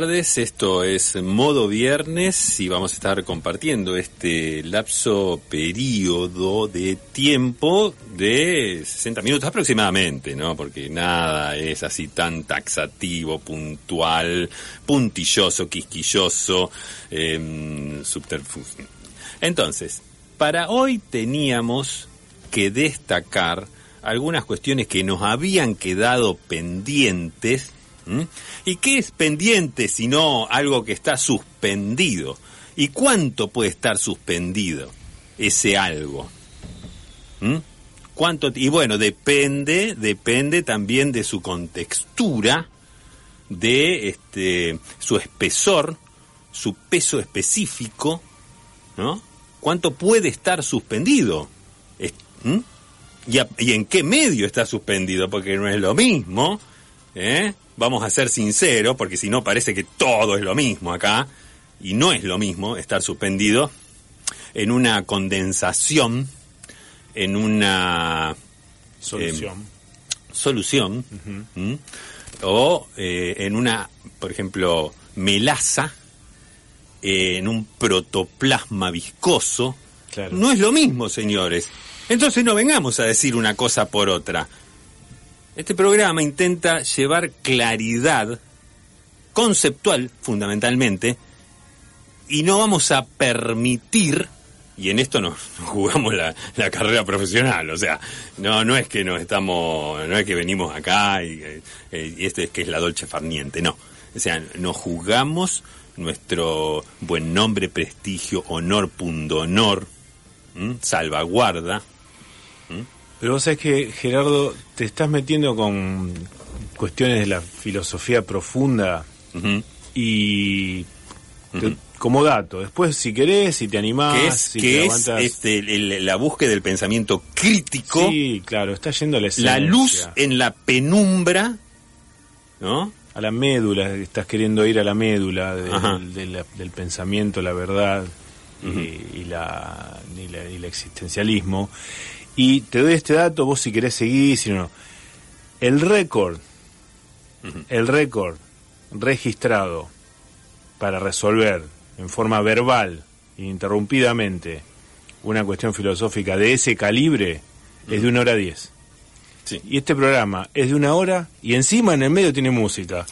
Tardes, esto es Modo Viernes y vamos a estar compartiendo este lapso periodo de tiempo de 60 minutos aproximadamente, ¿no? Porque nada es así tan taxativo, puntual, puntilloso, quisquilloso, eh, subterfugio. Entonces, para hoy teníamos que destacar algunas cuestiones que nos habían quedado pendientes ¿Y qué es pendiente sino algo que está suspendido? ¿Y cuánto puede estar suspendido ese algo? ¿Cuánto? Y bueno, depende, depende también de su contextura, de este, su espesor, su peso específico, ¿no? ¿Cuánto puede estar suspendido? ¿Y, ¿Y en qué medio está suspendido? Porque no es lo mismo, ¿eh? Vamos a ser sinceros, porque si no parece que todo es lo mismo acá, y no es lo mismo estar suspendido en una condensación, en una solución, eh, solución uh -huh. o eh, en una, por ejemplo, melaza, eh, en un protoplasma viscoso. Claro. No es lo mismo, señores. Entonces no vengamos a decir una cosa por otra. Este programa intenta llevar claridad conceptual, fundamentalmente, y no vamos a permitir, y en esto nos, jugamos la, la, carrera profesional, o sea, no, no es que nos estamos, no es que venimos acá y, eh, y este es que es la dolce farniente, no. O sea, nos jugamos nuestro buen nombre, prestigio, honor, pundonor, ¿m? salvaguarda, ¿m? Pero vos sabés que, Gerardo, te estás metiendo con cuestiones de la filosofía profunda uh -huh. y te, uh -huh. como dato, después si querés, si te animás, que es, si que te es este, el, la búsqueda del pensamiento crítico, Sí, claro, está yendo a la esencia. la luz en la penumbra, ¿no? A la médula, estás queriendo ir a la médula del, del, del pensamiento, la verdad y la, y, la, y el existencialismo. Y te doy este dato, vos si querés seguir, si no. El récord, el récord registrado para resolver en forma verbal, ininterrumpidamente, una cuestión filosófica de ese calibre es de una hora diez. Sí. Y este programa es de una hora y encima en el medio tiene música.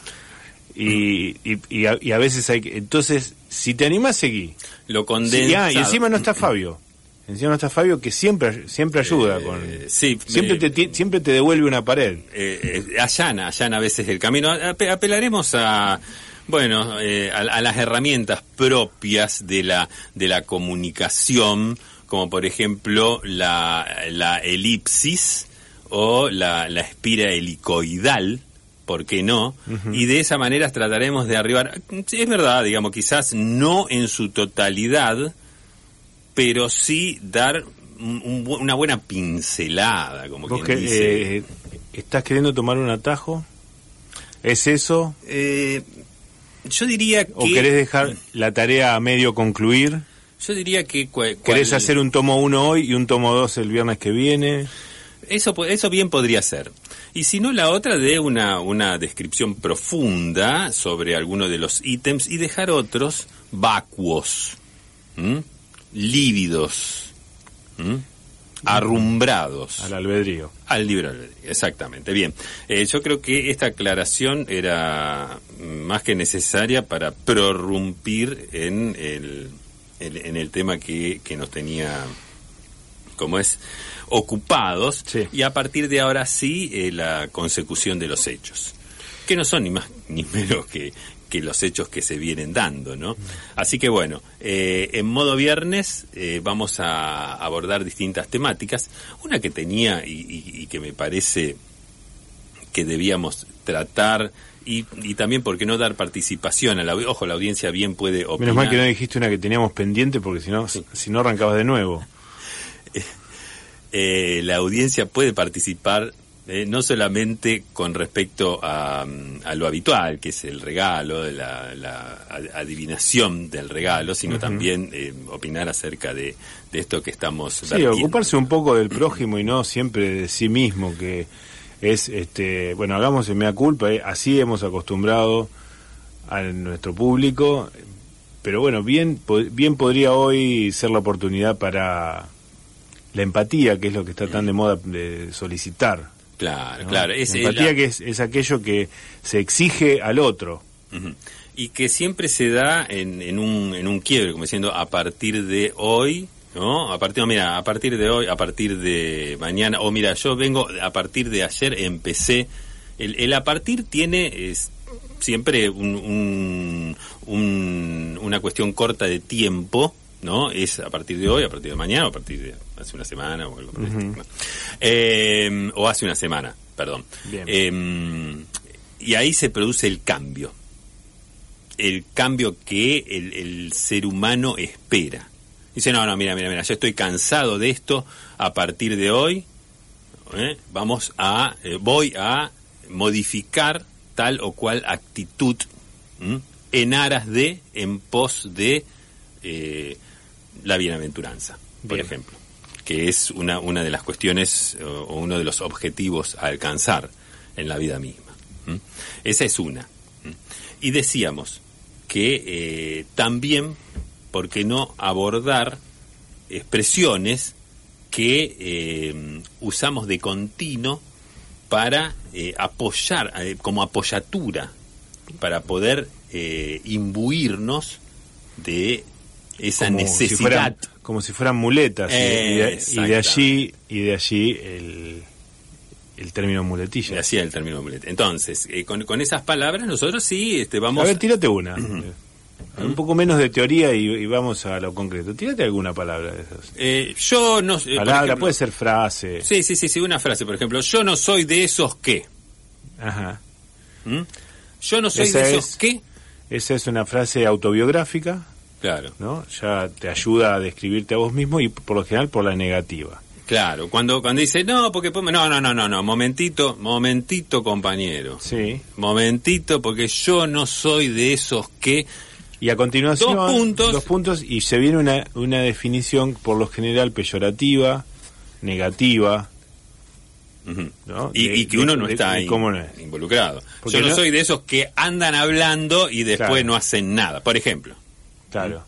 Y, y, y, a, y a veces hay que... Entonces, si te animás, seguí. Lo Sí, condensado. ah, y encima no está Fabio. Encima no está Fabio que siempre siempre ayuda Eh, con sí, siempre eh, te siempre te devuelve una pared. eh, eh, allana, allana a veces el camino. Ape- apelaremos a, bueno, eh, a, a las herramientas propias de la, de la comunicación, como por ejemplo la, la elipsis o la, la espira helicoidal, ¿por qué no? Y de esa manera trataremos de arribar, es verdad, digamos, quizás no en su totalidad, pero sí dar un- un bu- una buena pincelada, como Vos quien que, dice. eh, ¿Estás queriendo tomar un atajo? ¿Es eso? Eh, yo diría que... ¿O querés dejar la tarea a medio concluir Yo diría que... cua- ¿Querés cual- hacer un tomo 1 hoy y un tomo 2 el viernes que viene? Eso, eso bien podría ser. Y si no, la otra de una, una descripción profunda sobre alguno de los ítems y dejar otros vacuos, ¿m? Lívidos, ¿m? arrumbrados. Al albedrío. Al libre albedrío, exactamente. Bien, Eh, yo creo que esta aclaración era más que necesaria para prorrumpir en el, en, en el tema que, que nos tenía, como es, ocupados, Sí. y a partir de ahora sí eh, la consecución de los hechos, que no son ni más ni menos que, que los hechos que se vienen dando, ¿no? Así que bueno, eh, en modo viernes eh, vamos a abordar distintas temáticas. Una que tenía y, y- y que me parece que debíamos tratar y, y también, ¿por qué no dar participación a la Ojo, la audiencia bien puede opinar. Menos mal que no dijiste una que teníamos pendiente porque si no, si no arrancabas de nuevo. eh, la audiencia puede participar eh, no solamente con respecto a, mm, a lo habitual, que es el regalo, la, la ad- adivinación del regalo, sino también eh, opinar acerca de, de esto que estamos Sí, vertiendo. ocuparse un poco del prójimo y no siempre de sí mismo, que es, este, bueno, hagamos el mea culpa, eh, así hemos acostumbrado a nuestro público, pero bueno, bien, bien podría hoy ser la oportunidad para la empatía, que es lo que está tan de moda de solicitar. Claro, ¿no? claro. Es, empatía la- que es, es aquello que se exige al otro. Y que siempre se da en, en, un, en un quiebre, como diciendo, a partir de hoy, ¿no? A partir, no, mira, a partir de hoy, a partir de mañana, o mira, yo vengo, a partir de ayer empecé. El, el a partir tiene es, siempre un, un- un- una cuestión corta de tiempo, ¿no? Es a partir de hoy, a partir de mañana, o a partir de hace una semana, o algo. Eh, o hace una semana, perdón. Eh, y ahí se produce el cambio el cambio que el, el ser humano espera. Dice, no, no, mira, mira, mira, yo estoy cansado de esto, a partir de hoy ¿eh? vamos a, voy a modificar tal o cual actitud ¿m? en aras de, en pos de eh, la bienaventuranza, por Bien. ejemplo, que es una, una de las cuestiones o, o uno de los objetivos a alcanzar en la vida misma. Esa es una. Y decíamos que eh, también, ¿por qué no abordar expresiones que eh, usamos de continuo para eh, apoyar, como apoyatura, para poder imbuirnos de esa como necesidad. Si fueran, como si fueran muletas. y- y, de, y de allí, y de allí el, el término muletilla. hacía el término mulete. Entonces, eh, con, con esas palabras nosotros sí este, vamos... A ver, tírate una. Eh, Un poco menos de teoría y, y vamos a lo concreto. Tírate alguna palabra de esas. Eh, yo no... por Palabra, ejemplo- puede ser frase. Sí, sí, sí, sí, una frase, por ejemplo. Yo no soy de esos que. Ajá. ¿Mm? Yo no soy Esa de esos es- que. Esa es una frase autobiográfica, Claro, ¿no? Ya te ayuda a describirte a vos mismo y por lo general por la negativa. claro. Cuando, cuando dice, no, porque... podemos-". No, no, no, no, no, momentito, momentito, compañero. Sí. Momentito, porque yo no soy de esos que... Y a continuación, Dos puntos. dos puntos y se viene una, una definición por lo general peyorativa, negativa. ¿no? Y, De- y que uno no de- está de in- cómo no es. involucrado. Porque Yo no, no- soy de esos que andan hablando y después Claro. no hacen nada. Por ejemplo. Claro.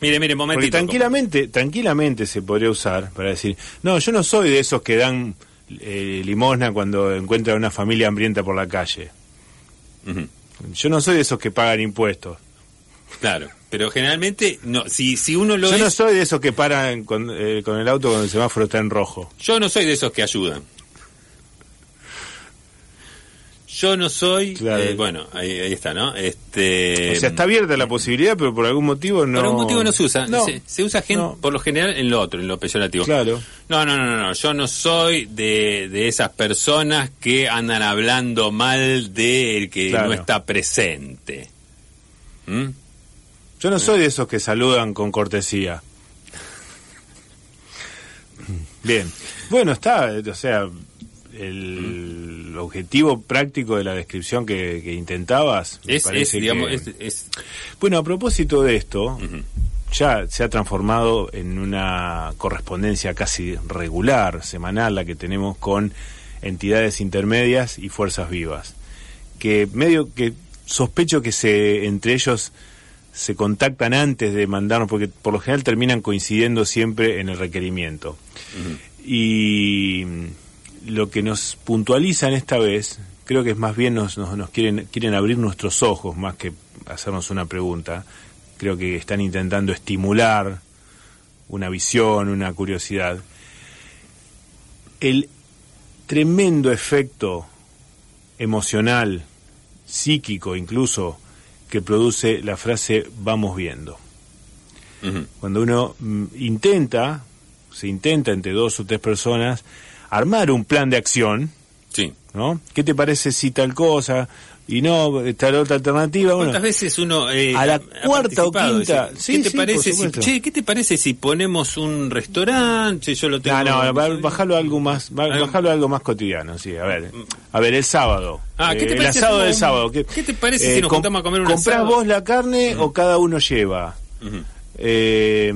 Mire, mire, Porque momentito. tranquilamente, tranquilamente se podría usar para decir, no, yo no soy de esos que dan eh, limosna cuando encuentran a una familia hambrienta por la calle. Yo no soy de esos que pagan impuestos. Claro, pero generalmente, no, si, si uno lo Yo es, no soy de esos que paran con, eh, con el auto cuando el semáforo está en rojo. yo no soy de esos que ayudan. Yo no soy, Claro. eh, bueno, ahí, ahí está, ¿no? Este, o sea, está abierta la posibilidad, pero por algún motivo no... Por algún motivo no se usa. No, se, se usa gen- no. por lo general en lo otro, en lo peyorativo. Claro. No, no, no, no, no. Yo no soy de, de esas personas que andan hablando mal del que Claro. no está presente. ¿Mm? Yo no soy de esos que saludan con cortesía. Bien. Bueno, está, o sea, el objetivo práctico de la descripción que, que intentabas. me Es, es, digamos, que- es, es- Bueno, a propósito de esto, ya se ha transformado en una correspondencia casi regular, semanal, la que tenemos con entidades intermedias y fuerzas vivas, que medio que sospecho que se entre ellos se contactan antes de mandarnos, porque por lo general terminan coincidiendo siempre en el requerimiento. Y lo que nos puntualizan esta vez, creo que es más bien nos, nos, nos quieren, quieren abrir nuestros ojos más que hacernos una pregunta. Creo que están intentando estimular una visión, una curiosidad. El tremendo efecto emocional, psíquico incluso, que produce la frase vamos viendo. Cuando uno mm, intenta, se intenta entre dos o tres personas, armar un plan de acción, Sí. ¿no? ¿Qué te parece si tal cosa? Y no, tal otra alternativa. Bueno, ¿Cuántas veces uno eh, a la cuarta o quinta. Dice, Sí, ¿Qué te sí, parece si, che, ¿qué te parece si ponemos un restaurante? Yo lo tengo. No, no, ba- bajalo a algo más, bajalo algo más cotidiano, sí. A ver, a ver, el sábado. Ah, ¿qué te Eh, parece El asado del un- sábado. ¿Qué, qué te parece si nos juntamos a comer un ¿Comprás asado? vos la carne o cada uno lleva? Ujú. Eh,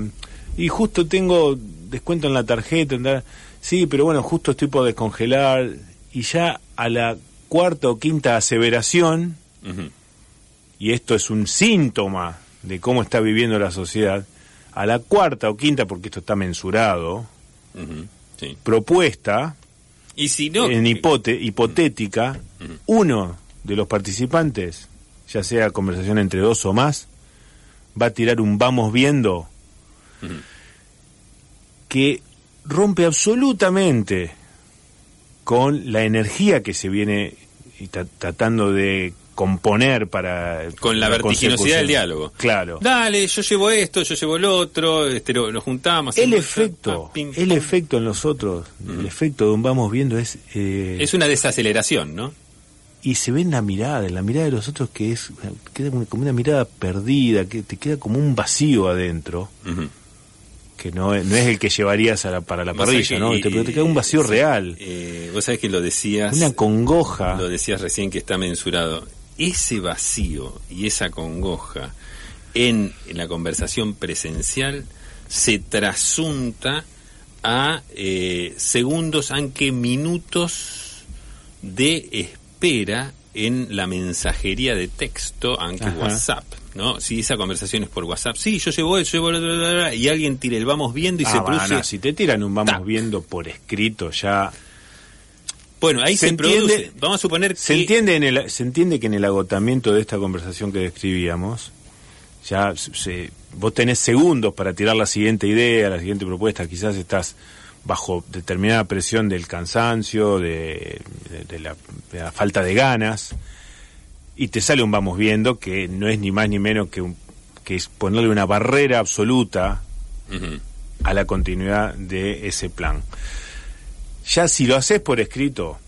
y justo tengo descuento en la tarjeta. en la- Sí, pero bueno, justo estoy por descongelar. Y ya a la cuarta o quinta aseveración, y esto es un síntoma de cómo está viviendo la sociedad, a la cuarta o quinta, porque esto está mensurado. Sí. propuesta, Y si no. en hipote- hipotética, uno de los participantes, ya sea conversación entre dos o más, va a tirar un vamos viendo que rompe absolutamente con la energía que se viene tratando de componer para Con la vertiginosidad del diálogo. Claro. Dale, yo llevo esto, yo llevo lo otro, este, lo, juntamos. El efecto, ah, el efecto en nosotros, el efecto de un vamos viendo es, eh, Es una desaceleración, ¿no? y se ve en la mirada, en la mirada de los otros que es queda como una mirada perdida, que te queda como un vacío adentro. Que no, es- no es el que llevarías a la- para la parrilla, que, ¿no? eh, Te, te queda un vacío sí, real, eh, vos sabés que lo decías. una congoja. Lo decías recién que está mensurado. Ese vacío y esa congoja en, en la conversación presencial se trasunta a eh, segundos, aunque minutos de espera en la mensajería de texto, aunque Ajá. WhatsApp. ¿No? Si esa conversación es por WhatsApp, sí, yo llevo eso, llevo bla, bla, bla, y alguien tira el vamos viendo y Ah, se produce. si te tiran un vamos Tac. viendo por escrito ya Bueno, ahí Se se, produce. entiende- Vamos a suponer se que entiende en el, se entiende que en el agotamiento de esta conversación que describíamos ya se- vos tenés segundos para tirar la siguiente idea, la siguiente propuesta, quizás estás bajo determinada presión del cansancio, de, de- de la, de la falta de ganas, y te sale un vamos viendo que no es ni más ni menos que, un- que es ponerle una barrera absoluta a la continuidad de ese plan. Ya si lo haces por escrito,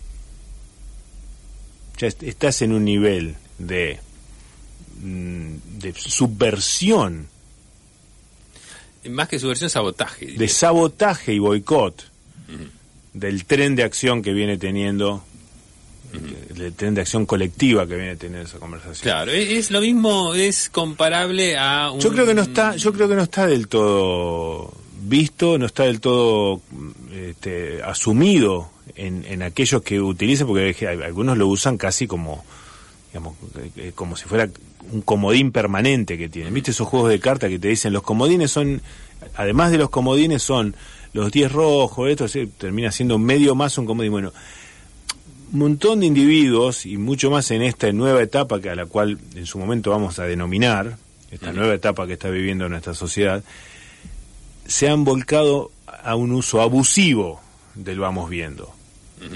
ya est- estás en un nivel de, mm, de subversión, Más que subversión, sabotaje. diría. de sabotaje y boicot del tren de acción que viene teniendo, del tren de acción colectiva que viene teniendo esa conversación. Claro, es, es lo mismo, es comparable a un... Yo creo que no está, yo creo que no está del todo visto, no está del todo este, asumido en, en aquellos que utilizan, porque algunos lo usan casi como, digamos, eh, como si fuera un comodín permanente que tienen. ¿Viste esos juegos de cartas que te dicen los comodines son, además de los comodines son los 10 rojos, esto termina siendo medio más un comodín. Bueno, montón de individuos y mucho más en esta nueva etapa que a la cual en su momento vamos a denominar esta nueva etapa que está viviendo nuestra sociedad se han volcado a un uso abusivo del vamos viendo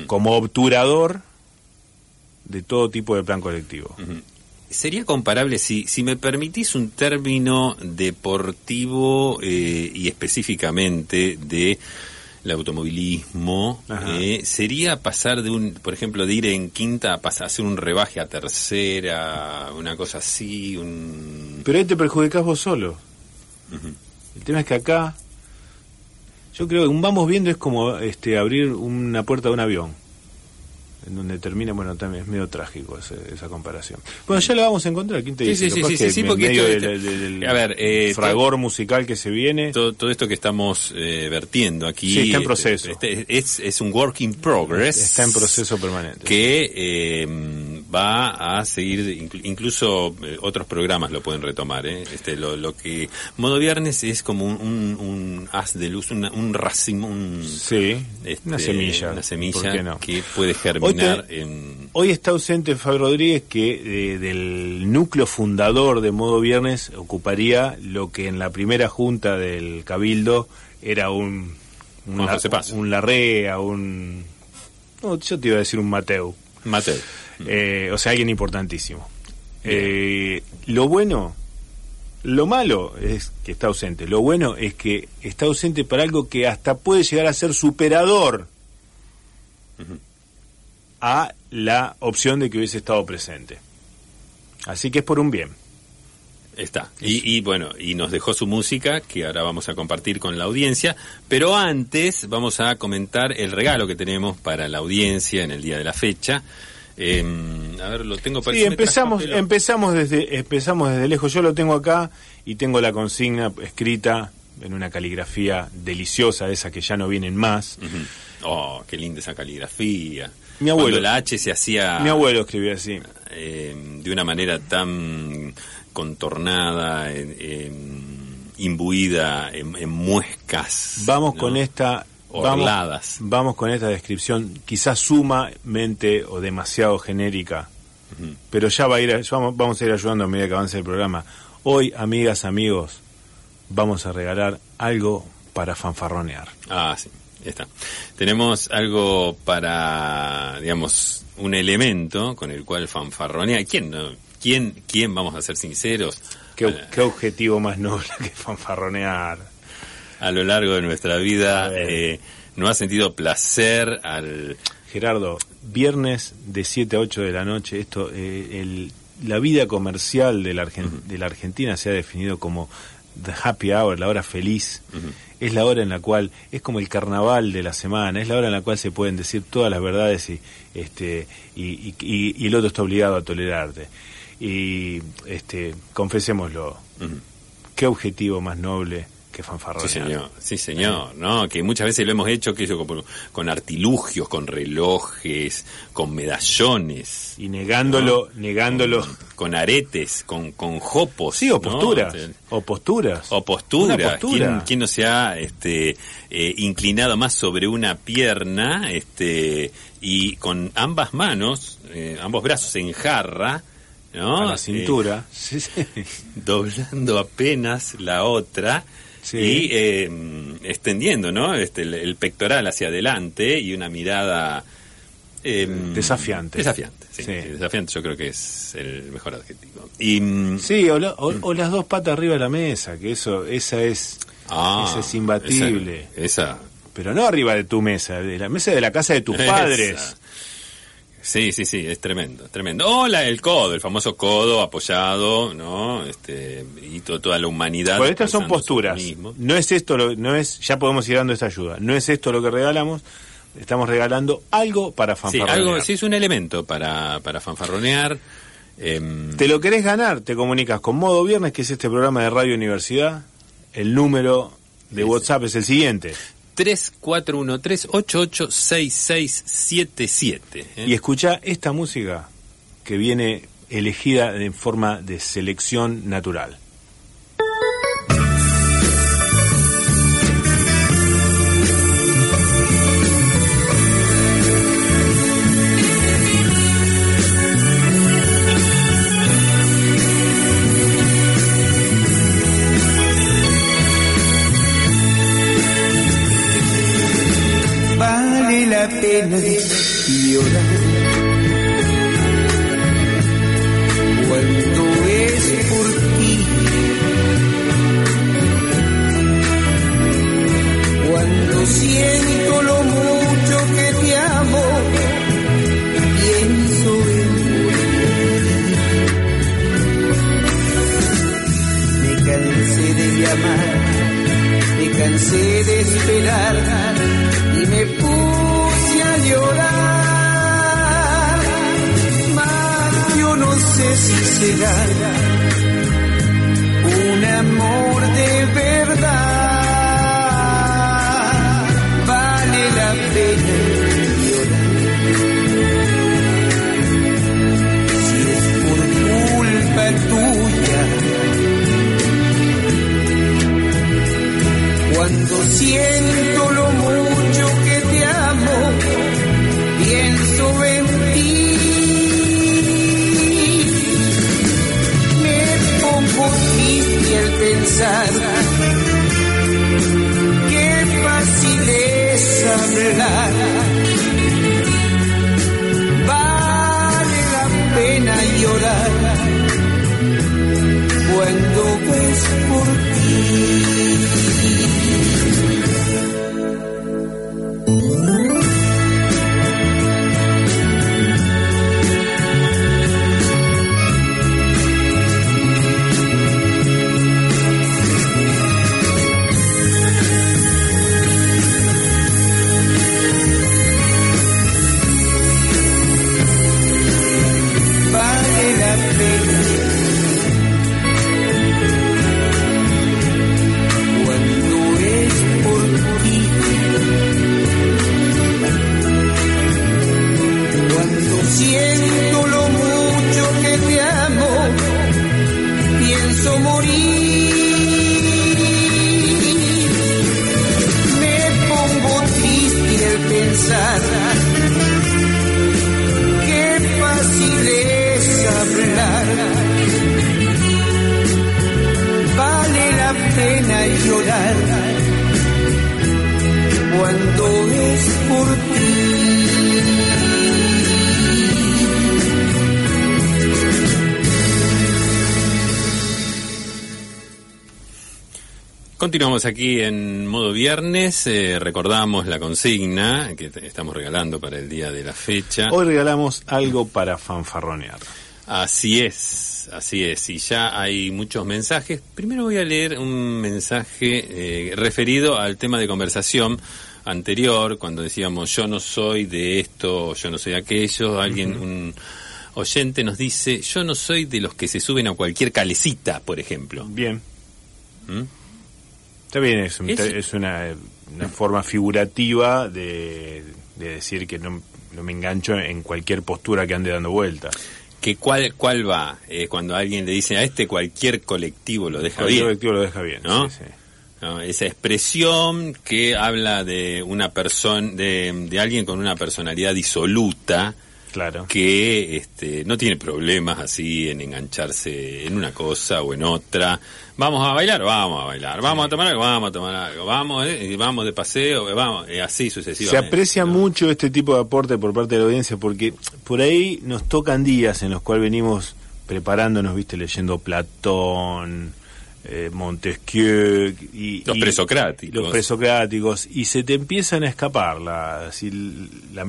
como obturador de todo tipo de plan colectivo. Sería comparable, si, si me permitís un término deportivo eh, y específicamente de el automovilismo, eh, sería pasar de un, por ejemplo, de ir en quinta a pasar a hacer un rebaje a tercera, una cosa así, un... Pero ahí te perjudicás vos solo. El tema es que acá, yo creo que un vamos viendo es como este abrir una puerta de un avión. En donde termina, bueno, también es medio trágico ese- esa comparación. Bueno, ya la vamos a encontrar, ¿quién te Sí, dice? sí, sí, sí, sí, porque medio esto- del, del- del a ver, eh, fragor musical que se viene, Todo, todo esto que estamos eh, vertiendo aquí Sí, está en proceso. este, es, es un work in progress. está en proceso permanente. que eh, va a seguir, inclu- incluso eh, otros programas lo pueden retomar. ¿eh? Este, lo, lo que Modo Viernes es como un, un, un haz de luz, una- un racimo, un, Sí, este, una semilla. una semilla que puede germinar Hoy te- en... Hoy está ausente Fabi Rodríguez, que eh, del núcleo fundador de Modo Viernes ocuparía lo que en la primera junta del Cabildo era un, un, la- Larrea, un... no, yo te iba a decir un Mateu. Mateo. Eh, o sea, alguien importantísimo. Eh, lo bueno, lo malo es que está ausente. Lo bueno es que está ausente para algo que hasta puede llegar a ser superador a la opción de que hubiese estado presente. Así que es por un bien. Está. Y, y bueno, y nos dejó su música que ahora vamos a compartir con la audiencia. Pero antes vamos a comentar el regalo que tenemos para la audiencia en el día de la fecha. Eh, a ver, lo tengo para Sí, empezamos, empezamos desde, empezamos desde lejos. Yo lo tengo acá y tengo la consigna escrita en una caligrafía deliciosa, esa que ya no vienen más. Oh, qué linda esa caligrafía. Mi abuelo. Cuando la H se hacía Mi abuelo escribía así. eh, de una manera tan contornada, en- imbuida en, en muescas. Vamos ¿no? con esta Orladas. vamos con esta descripción quizás sumamente o demasiado genérica, pero ya va a ir, ya vamos, vamos a ir ayudando a medida que avance el programa. Hoy, amigas, amigos, vamos a regalar algo para fanfarronear. Ah, sí, está. Tenemos algo para, digamos, un elemento con el cual fanfarronea. ¿Quién no? ¿Quién, quién, vamos a ser sinceros, ¿Qué, qué objetivo más noble que fanfarronear? A lo largo de nuestra vida eh, no ha sentido placer al... Gerardo, viernes de 7 a 8 de la noche, esto, eh, el, la vida comercial de la, Argen- de la Argentina se ha definido como the happy hour, la hora feliz. Es la hora en la cual, es como el carnaval de la semana, es la hora en la cual se pueden decir todas las verdades y, este, y, y- y- y el otro está obligado a tolerarte. Y este, confesémoslo, qué objetivo más noble que fanfarronear. Sí, señor, sí, señor, ¿no? Que muchas veces lo hemos hecho que eso, con, con artilugios, con relojes, con medallones. Y negándolo, negándolo. Con, con aretes, con, con jopos. Sí, o posturas. Este, O posturas. O postura. Una postura. ¿Quién, quién no se ha este, eh, inclinado más sobre una pierna este, y con ambas manos, eh, ambos brazos en jarra, ¿no? a la Eh, cintura. Sí, sí. doblando apenas la otra Sí. y eh, extendiendo, ¿no? Este, el, el pectoral hacia adelante y una mirada eh, Desafiante. Desafiante, sí, Sí. Desafiante, yo creo que es el mejor adjetivo. Y mm, Sí, o, la- o- o las dos patas arriba de la mesa, que eso, esa es, ah, esa es imbatible. Esa, esa- Pero no arriba de tu mesa, de la mesa de la casa de tus padres. Sí, sí, sí, es tremendo, tremendo. Hola, el codo, el famoso codo apoyado, ¿no? Este, y to- toda la humanidad. Bueno, estas son posturas. No es esto, lo, no es, ya podemos ir dando esta ayuda. No es esto lo que regalamos. Estamos regalando algo para Sí, fanfarronear. algo, sí es un elemento para, para fanfarronear. Em, ¿Te lo querés ganar? Te comunicas con Modo Viernes, que es este programa de Radio Universidad. El número de WhatsApp es el siguiente. 3413-886677. ¿eh? Y escucha esta música que viene elegida en forma de selección natural. Continuamos aquí en modo viernes, eh, recordamos la consigna que estamos regalando para el día de la fecha. Hoy regalamos algo para fanfarronear. Así es, así es, y ya hay muchos mensajes. Primero voy a leer un mensaje eh, referido al tema de conversación anterior, cuando decíamos yo no soy de esto, yo no soy de aquello, alguien, un oyente nos dice, yo no soy de los que se suben a cualquier calecita, por ejemplo. Bien. ¿Mm? Está bien, es, un- Es- es una, una forma figurativa de, de decir que no, no me engancho en cualquier postura que ande dando vueltas. que cuál, cuál va Eh, cuando alguien le dice a este cualquier colectivo lo deja Cualquier bien. colectivo lo deja bien. ¿No? sí, sí. ¿no? Esa expresión que habla de una persona, de, de alguien con una personalidad disoluta, Claro. que este, no tiene problemas así en engancharse en una cosa o en otra. Vamos a bailar, vamos a bailar. Vamos a tomar algo, vamos a tomar algo. Vamos, eh, vamos de paseo, eh, vamos, eh, así Se sucesivamente. aprecia ¿no? mucho este tipo de aporte por parte de la audiencia porque por ahí nos tocan días en los cuales venimos preparándonos, viste, leyendo Platón, eh, Montesquieu y Los y- presocráticos. los presocráticos y se te empiezan a escapar la, así, la-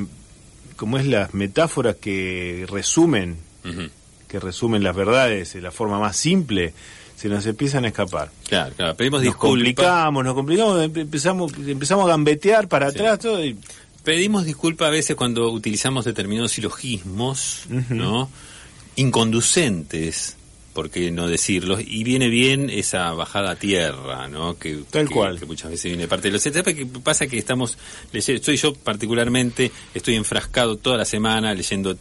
como es las metáforas que resumen que resumen las verdades de la forma más simple se nos empiezan a escapar. Claro, claro. Pedimos Nos disculpas. complicamos, nos complicamos, empe- empezamos, empezamos a gambetear para Sí. atrás todo y Pedimos disculpas a veces cuando utilizamos determinados silogismos. ¿no? Inconducentes, por qué no decirlos, y viene bien esa bajada a tierra, ¿no? Que, Tal que- cual. que muchas veces viene parte de los ¿Sabe qué pasa que estamos leyendo, estoy yo particularmente, estoy enfrascado toda la semana leyendo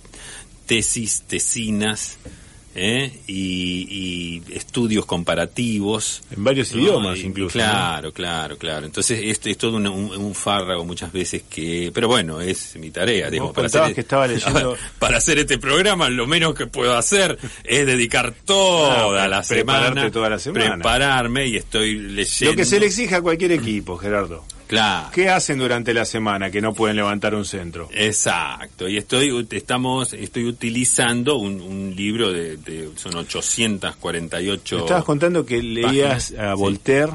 tesis, tesinas, ¿eh? y, y estudios comparativos. en varios ¿no? idiomas Y- incluso. Claro, claro, claro. Entonces esto es todo un, un, un fárrago muchas veces que... Pero bueno, es mi tarea, digamos. Contabas hacer, que estaba leyendo- para hacer este programa lo menos que puedo hacer es dedicar toda Ah, la semana, toda la semana. prepararme y estoy leyendo... Lo que se le exige a cualquier equipo, Gerardo. Claro. ¿Qué hacen durante la semana que no pueden levantar un centro? Exacto, y estoy estamos estoy utilizando un, un libro de, de- son 848 Me estabas contando que leías páginas, a sí. Voltaire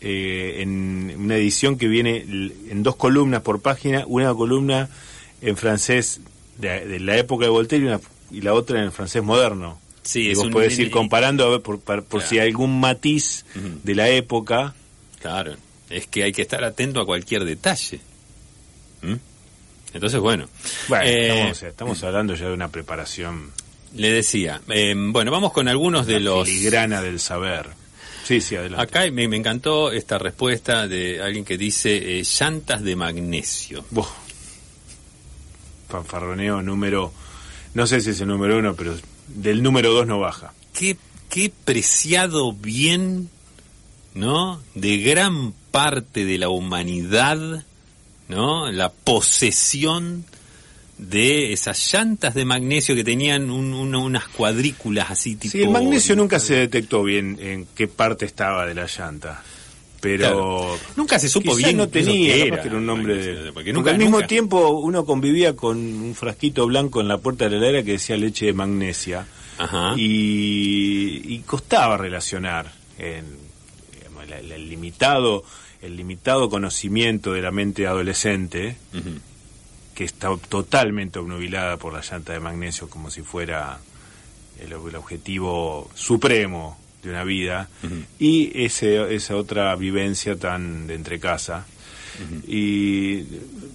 eh, en una edición que viene en dos columnas por página, una columna en francés de, de la época de Voltaire y, una- y la otra en el francés moderno. Sí, y es vos un- podés ir comparando a ver por, por Claro. si hay algún matiz de la época. Claro, es que hay que estar atento a cualquier detalle. ¿Mm? Entonces, bueno. Bueno, Eh, estamos, hablando ya de una preparación le decía, eh, bueno, vamos con algunos de La los... filigrana del saber. Sí, sí, adelante. Acá me, me encantó esta respuesta de alguien que dice eh, llantas de magnesio. Fanfarroneo número, no sé si es el número uno, pero del número dos no baja. Qué, qué preciado bien, ¿no? De gran parte de la humanidad, ¿no? La posesión de esas llantas de magnesio que tenían un- un- unas cuadrículas así tipo... Sí, el magnesio nunca se detectó bien en qué parte estaba de la llanta. Pero Claro. Nunca se supo bien no tenía, era que era un nombre magnesio, de... porque Porque, nunca- al mismo nunca- tiempo uno convivía con un frasquito blanco en la puerta de la heladera que decía leche de magnesia Ajá. y, y costaba relacionar en, digamos, el limitado el limitado conocimiento de la mente adolescente que está totalmente obnubilada por la llanta de magnesio como si fuera el, el objetivo supremo de una vida y ese, esa otra vivencia tan de entre casa y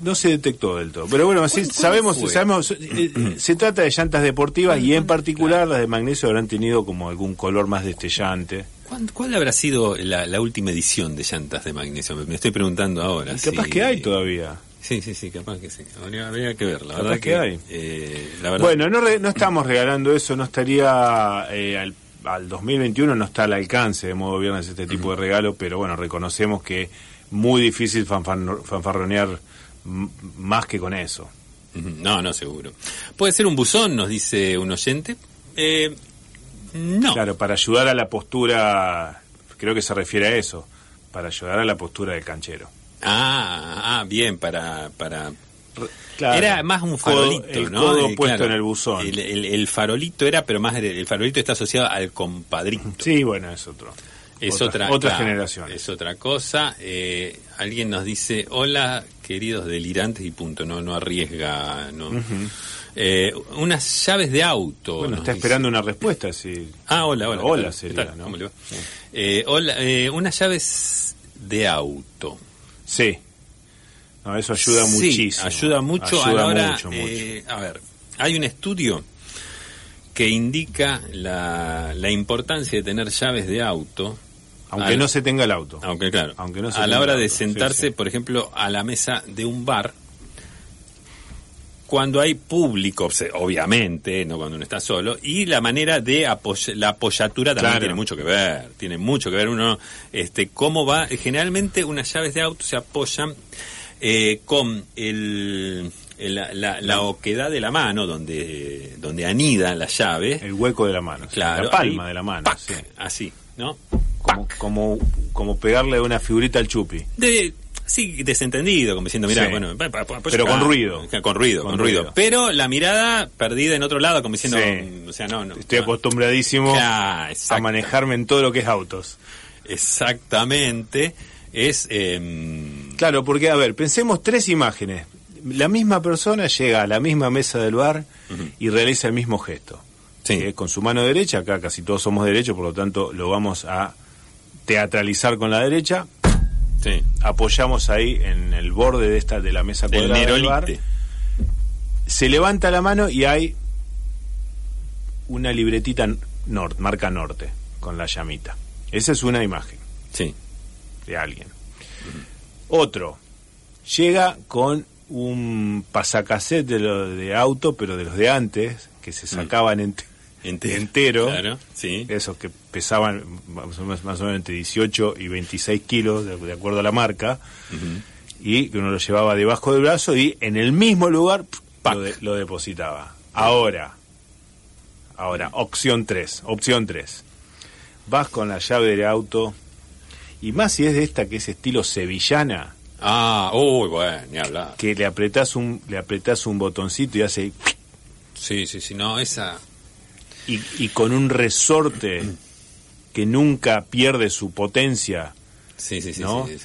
no se detectó del todo. Pero bueno sí, ¿Cuál- cuál sabemos fue? sabemos eh, eh, se trata de llantas deportivas y en particular las de magnesio habrán tenido como algún color más destellante ¿Cuál, habrá sido la, la última edición de llantas de magnesio? Me, me estoy preguntando ahora. y capaz que hay todavía Sí, sí, sí, capaz que sí. Habría, habría que ver, la Capaz verdad que hay. eh, la verdad, Bueno, no, re- no estamos regalando eso, no estaría eh, al, al 2021 no está al alcance de modo viernes este tipo de regalo, pero bueno, reconocemos que muy difícil fanfar- fanfarronear más que con eso. No, no, seguro. ¿Puede ser un buzón, nos dice un oyente? Eh, no. Claro, para ayudar a la postura, creo que se refiere a eso, para ayudar a la postura del canchero. Ah, ah, bien, para... para... Claro. Era más un Codo- farolito, el ¿no? codo Eh, puesto claro, en el buzón. El, el- el farolito era, pero más el, farolito está asociado al compadrito. Sí, bueno, es otro. Es otra, otra, otra claro, generación. Es otra cosa. Eh, alguien nos dice, hola, queridos delirantes, y punto, no, no arriesga. No. Eh, unas llaves de auto. Bueno, está dice. esperando una respuesta, sí. Ah, hola, hola. ¿qué Hola sería. ¿Cómo le va? Eh, hola, eh, unas llaves de auto. Sí. No, eso ayuda Sí, muchísimo. Ayuda mucho a Ayuda la hora. mucho, mucho. eh, a ver, hay un estudio que indica la, la importancia de tener llaves de auto. Aunque al- no se tenga el auto. Aunque claro, Aunque no se a la hora de auto, sí, sentarse, sí. por ejemplo, a la mesa de un bar, cuando hay público, obviamente, no cuando uno está solo, y la manera de apoy- la apoyatura también Claro. tiene mucho que ver, tiene mucho que ver uno, este, cómo va, generalmente unas llaves de auto se apoyan eh, con el, el- la, la- la oquedad de la mano, donde, donde anida la llave, El hueco de la mano. claro, la palma ahí, de la mano. ¡pac! sí. así, ¿no? Como, como, como pegarle una figurita al chupi. De, sí, desentendido, como diciendo, mira, Sí. bueno, pa- pa- pa- Pero con ruido. Con ruido, con, Con ruido. ruido. Pero la mirada perdida en otro lado, como diciendo, Sí. o sea, no, no. Estoy no. acostumbradísimo a manejarme en todo lo que es autos. Exactamente. Es. em, Claro, porque, a ver, pensemos tres imágenes. La misma persona llega a la misma mesa del bar y realiza el mismo gesto. Sí. Es con su mano derecha, acá casi todos somos derechos, por lo tanto lo vamos a teatralizar con la derecha. Sí. Apoyamos ahí en el borde de esta de la mesa cuadrada del bar. Se levanta la mano y hay una libretita marca norte con la llamita. Esa es una imagen Sí. de alguien. Otro llega con un pasacassette de, lo- de auto, pero de los de antes, que se sacaban ent- Entero. entero, Claro, sí. esos que pesaban más o, menos, más o menos entre 18 y 26 kilos, de, de acuerdo a la marca, y que uno lo llevaba debajo del brazo y en el mismo lugar lo, de- lo depositaba. Ahora, ahora, opción 3, opción 3. Vas con la llave de auto, y más si es de esta que es estilo sevillana, Ah, uy, bueno, ni hablar. que le apretás un, le apretás un botoncito y hace Sí, sí, sí, no, esa. Y, y con un resorte que nunca pierde su potencia, Sí, sí, sí. ¿No? sí, es,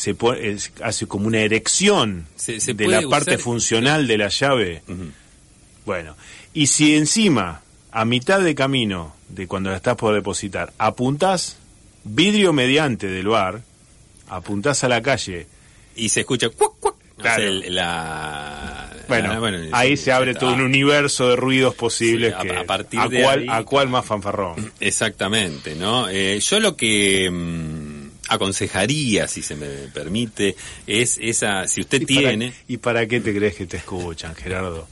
se pone- es- hace como una erección Se- se de la parte usar- funcional de la llave. Bueno, y si encima, a mitad de camino de cuando la estás por depositar, apuntás vidrio mediante del bar, apuntás a la calle, Y se escucha. cuac, cuac. O sea, Claro. el- la, Bueno, Ah, bueno, ahí sí, se abre ya todo un universo de ruidos posibles Sí, a- que a partir a de cuál, ahí, a cuál más fanfarrón. Exactamente, ¿no? Eh, yo lo que mm, aconsejaría, si se me permite, es esa, si usted ¿Y para- tiene, ¿Y para qué te crees que te escuchan, Gerardo?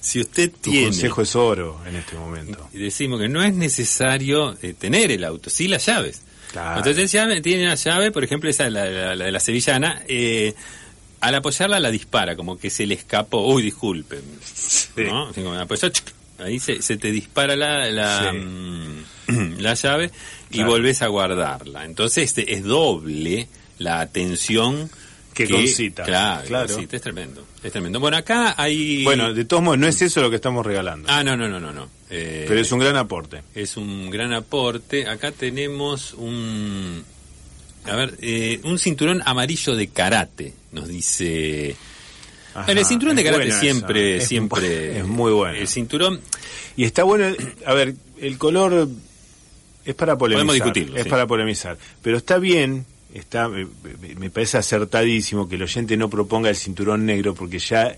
si usted Tu tiene, consejo es oro en este momento. y decimos que no es necesario eh, tener el auto, sí las llaves. Claro. Entonces llave, tiene una llave, por ejemplo, esa la, la, la de la sevillana, eh, al apoyarla la dispara, como que se le escapó, uy, disculpen, ¿no? Así como, apoyó, ahí se, se te dispara la, la, Sí. mm, la llave y Claro. volvés a guardarla. Entonces este, es doble la atención Que concita. Claro, Claro. que concita, es tremendo. Es tremendo. Bueno, acá hay... Bueno, de todos modos, no es eso lo que estamos regalando. Ah, no, no, no, no. no. Eh, pero es un gran aporte. es un gran aporte. Acá tenemos un... A ver, eh, un cinturón amarillo de karate, nos dice... Ajá, el cinturón de karate esa. siempre, Es siempre... Es muy bueno. El cinturón, Y está bueno, a ver, el color es para polemizar. Podemos discutirlo, Es sí. para polemizar. Pero está bien, está me- me parece acertadísimo que el oyente no proponga el cinturón negro porque ya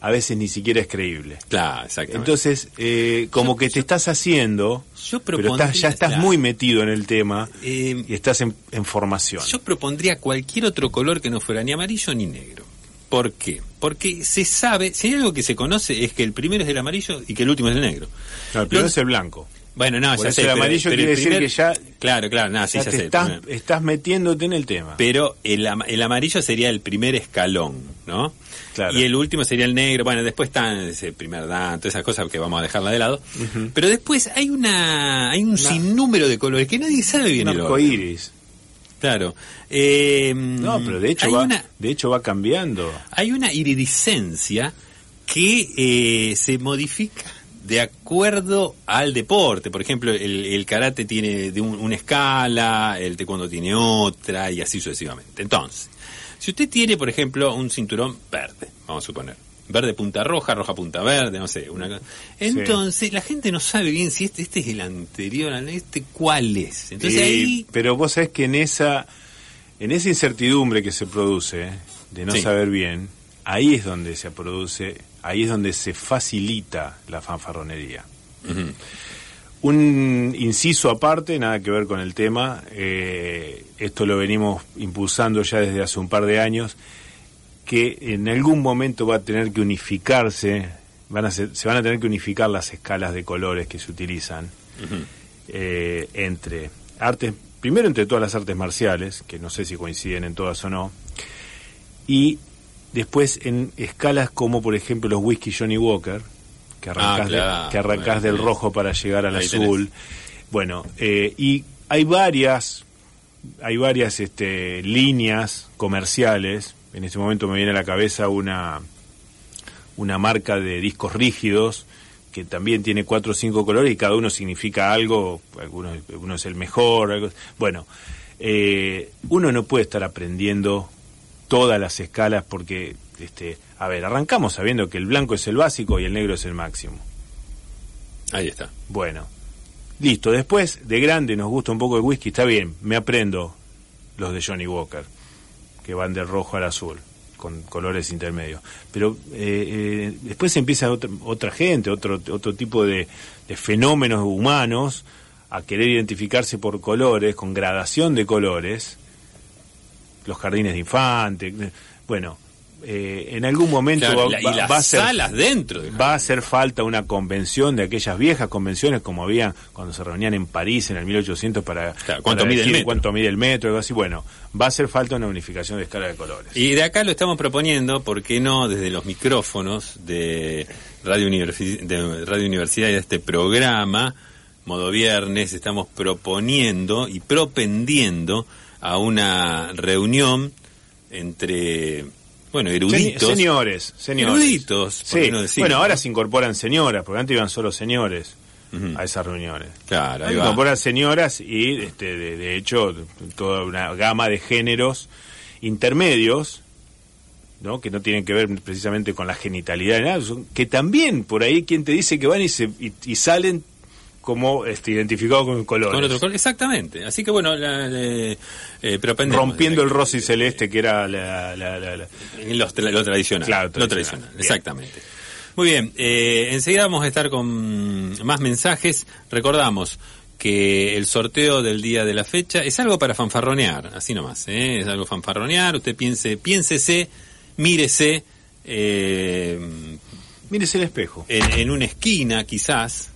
a veces ni siquiera es creíble. claro, exactamente. Entonces, eh, como que te estás haciendo, yo pero estás, ya estás claro, muy metido en el tema eh, y estás en, en formación. Yo propondría cualquier otro color que no fuera ni amarillo ni negro. ¿Por qué? Porque se sabe, si hay algo que se conoce es que el primero es el amarillo y que el último es el negro. No, el primero Los- es el blanco. Bueno, no, Por ya sé. el amarillo pero quiere el decir que ya- Claro, claro, no, sí, Ya ya te sé. estás, metiéndote en el tema. Pero el, el amarillo sería el primer escalón, ¿no? Claro. Y el último sería el negro. Bueno, después están ese primer dan, todas esas cosas que vamos a dejarla de lado. Pero después hay una hay un sinnúmero de colores que nadie sabe bien el orden. iris. Claro. Eh, No, pero de hecho, va, una de hecho va cambiando. hay una iridiscencia que eh, se modifica de acuerdo al deporte. Por ejemplo, el, el karate tiene de un- una escala, el taekwondo tiene otra y así sucesivamente. Entonces, si usted tiene, por ejemplo, un cinturón verde, vamos a suponer, verde punta roja, roja punta verde, no sé, una cosa. Entonces, la gente no sabe bien si este, este es el anterior, este cuál es. Entonces ahí Pero vos sabés que en esa, en esa incertidumbre que se produce, de no Sí. saber bien, ahí es donde se produce, ahí es donde se facilita la fanfarronería. Ujú. Un inciso aparte, nada que ver con el tema, eh, esto lo venimos impulsando ya desde hace un par de años, que en algún momento va a tener que unificarse, van a ser- se van a tener que unificar las escalas de colores que se utilizan eh, entre artes, primero entre todas las artes marciales, que no sé si coinciden en todas o no, y después en escalas como por ejemplo los whisky Johnny Walker, que Ah, claro. de- que arrancás Bueno, del rojo para llegar al Ahí azul. Bueno, eh, y hay varias, hay varias este, líneas comerciales. En este momento me viene a la cabeza una, una marca de discos rígidos que también tiene cuatro o cinco colores y cada uno significa algo, algunos, uno es el mejor, algo- bueno, eh, uno no puede estar aprendiendo todas las escalas porque, este, a ver, arrancamos sabiendo que el blanco es el básico y el negro es el máximo. Ahí está. Bueno, listo, después de grande nos gusta un poco el whisky, está bien, me aprendo los de Johnny Walker, que van del rojo al azul, con colores intermedios. Pero eh, eh, después empieza otra, otra gente, otro, otro tipo de, de fenómenos humanos a querer identificarse por colores, con gradación de colores, los jardines de infantes, bueno. Eh, en algún momento Claro, va, y la- y va- las va a ser salas dentro de va a hacer falta una convención de aquellas viejas convenciones como había cuando se reunían en París en el 1800 para, Claro, ¿cuánto para mide el metro? cuánto mide el metro, así. Bueno, va a hacer falta una unificación de escala de colores. Y de acá lo estamos proponiendo, ¿por qué no? Desde los micrófonos de Radio, Universi- de Radio Universidad y de este programa, modo viernes, estamos proponiendo y propendiendo a una reunión entre, bueno, eruditos. Señores, señores. Eruditos, Sí. no bueno, ahora se incorporan señoras, porque antes iban solo señores a esas reuniones. Claro, ahí Se va. incorporan señoras y, este, de, de hecho, toda una gama de géneros intermedios, ¿no? que no tienen que ver precisamente con la genitalidad, ni nada, que también por ahí quien te dice que van y, se, y, y salen como este, identificado con colores. Con otro color, exactamente. Así que bueno, la, eh, eh, pero. Rompiendo el rosa y celeste, que era la, la- la- la- tra- lo tradicional. Claro, lo tradicional. tradicional, Bien. exactamente. Muy bien, eh, enseguida vamos a estar con más mensajes. Recordamos que el sorteo del día de la fecha es algo para fanfarronear, así nomás, ¿eh? es algo fanfarronear. Usted piense, piénsese, mírese eh, Mírese el espejo. en, en una esquina, quizás,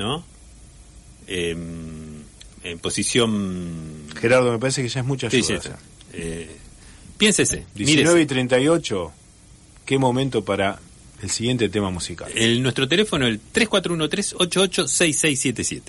¿no? Em, en posición. Gerardo, me parece que ya es mucha Sí, ayuda. sí, esa. eh, piénsese, 19 mírese. y 38, qué momento para el siguiente tema musical. El, nuestro teléfono el 3413-886677.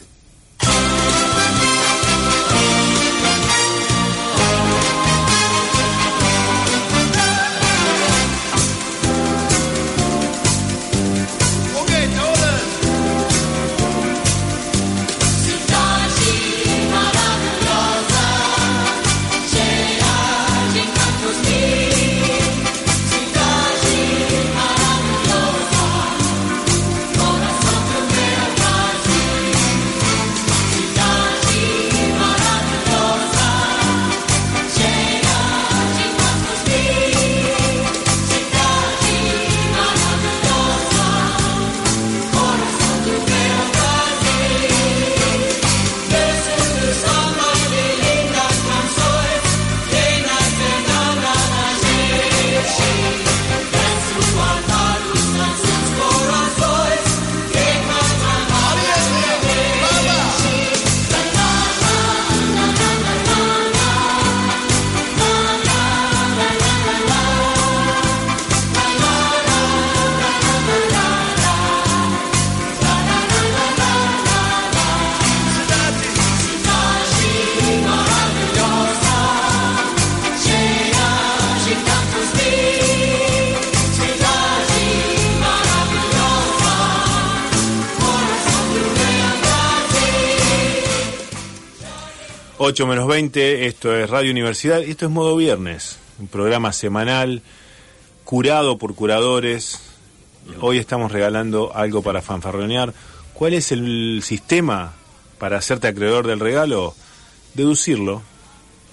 Ocho menos 20, esto es Radio Universidad, esto es Modo Viernes, un programa semanal curado por curadores. Hoy estamos regalando algo para fanfarronear. ¿Cuál es el sistema para hacerte acreedor del regalo? Deducirlo,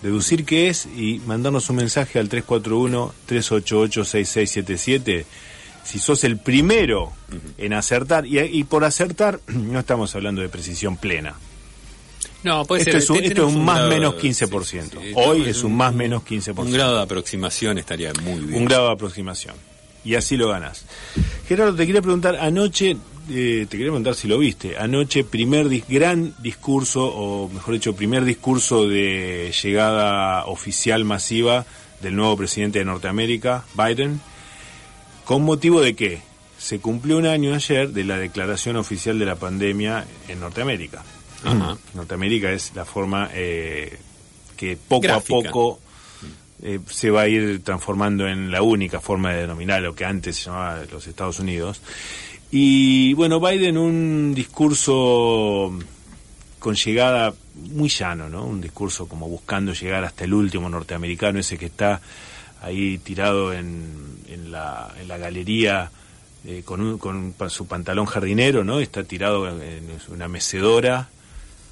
deducir qué es y mandarnos un mensaje al 341-388-6677. Si sos el primero en acertar, y, y por acertar no estamos hablando de precisión plena. No, puede Esto ser. es un- esto es un más grado- menos 15%. Hoy es un más menos 15%. Un grado de aproximación estaría muy bien. Un grado de aproximación. Y así lo ganas. Gerardo, te quería preguntar, anoche, eh, te quería preguntar si lo viste, anoche primer dis- gran discurso, o mejor dicho, primer discurso de llegada oficial masiva del nuevo presidente de Norteamérica, Biden, ¿con motivo de qué? Se cumplió un año ayer de la declaración oficial de la pandemia en Norteamérica. Ajá. Norteamérica es la forma eh, que poco Gráfica. a poco eh, se va a ir transformando en la única forma de denominar lo que antes se llamaba los Estados Unidos. Y bueno, Biden un discurso con llegada muy llano, ¿no? Un discurso como buscando llegar hasta el último norteamericano, ese que está ahí tirado en, en, la, en la galería eh, con, un- con un su pantalón jardinero, ¿no? Está tirado en, en una mecedora,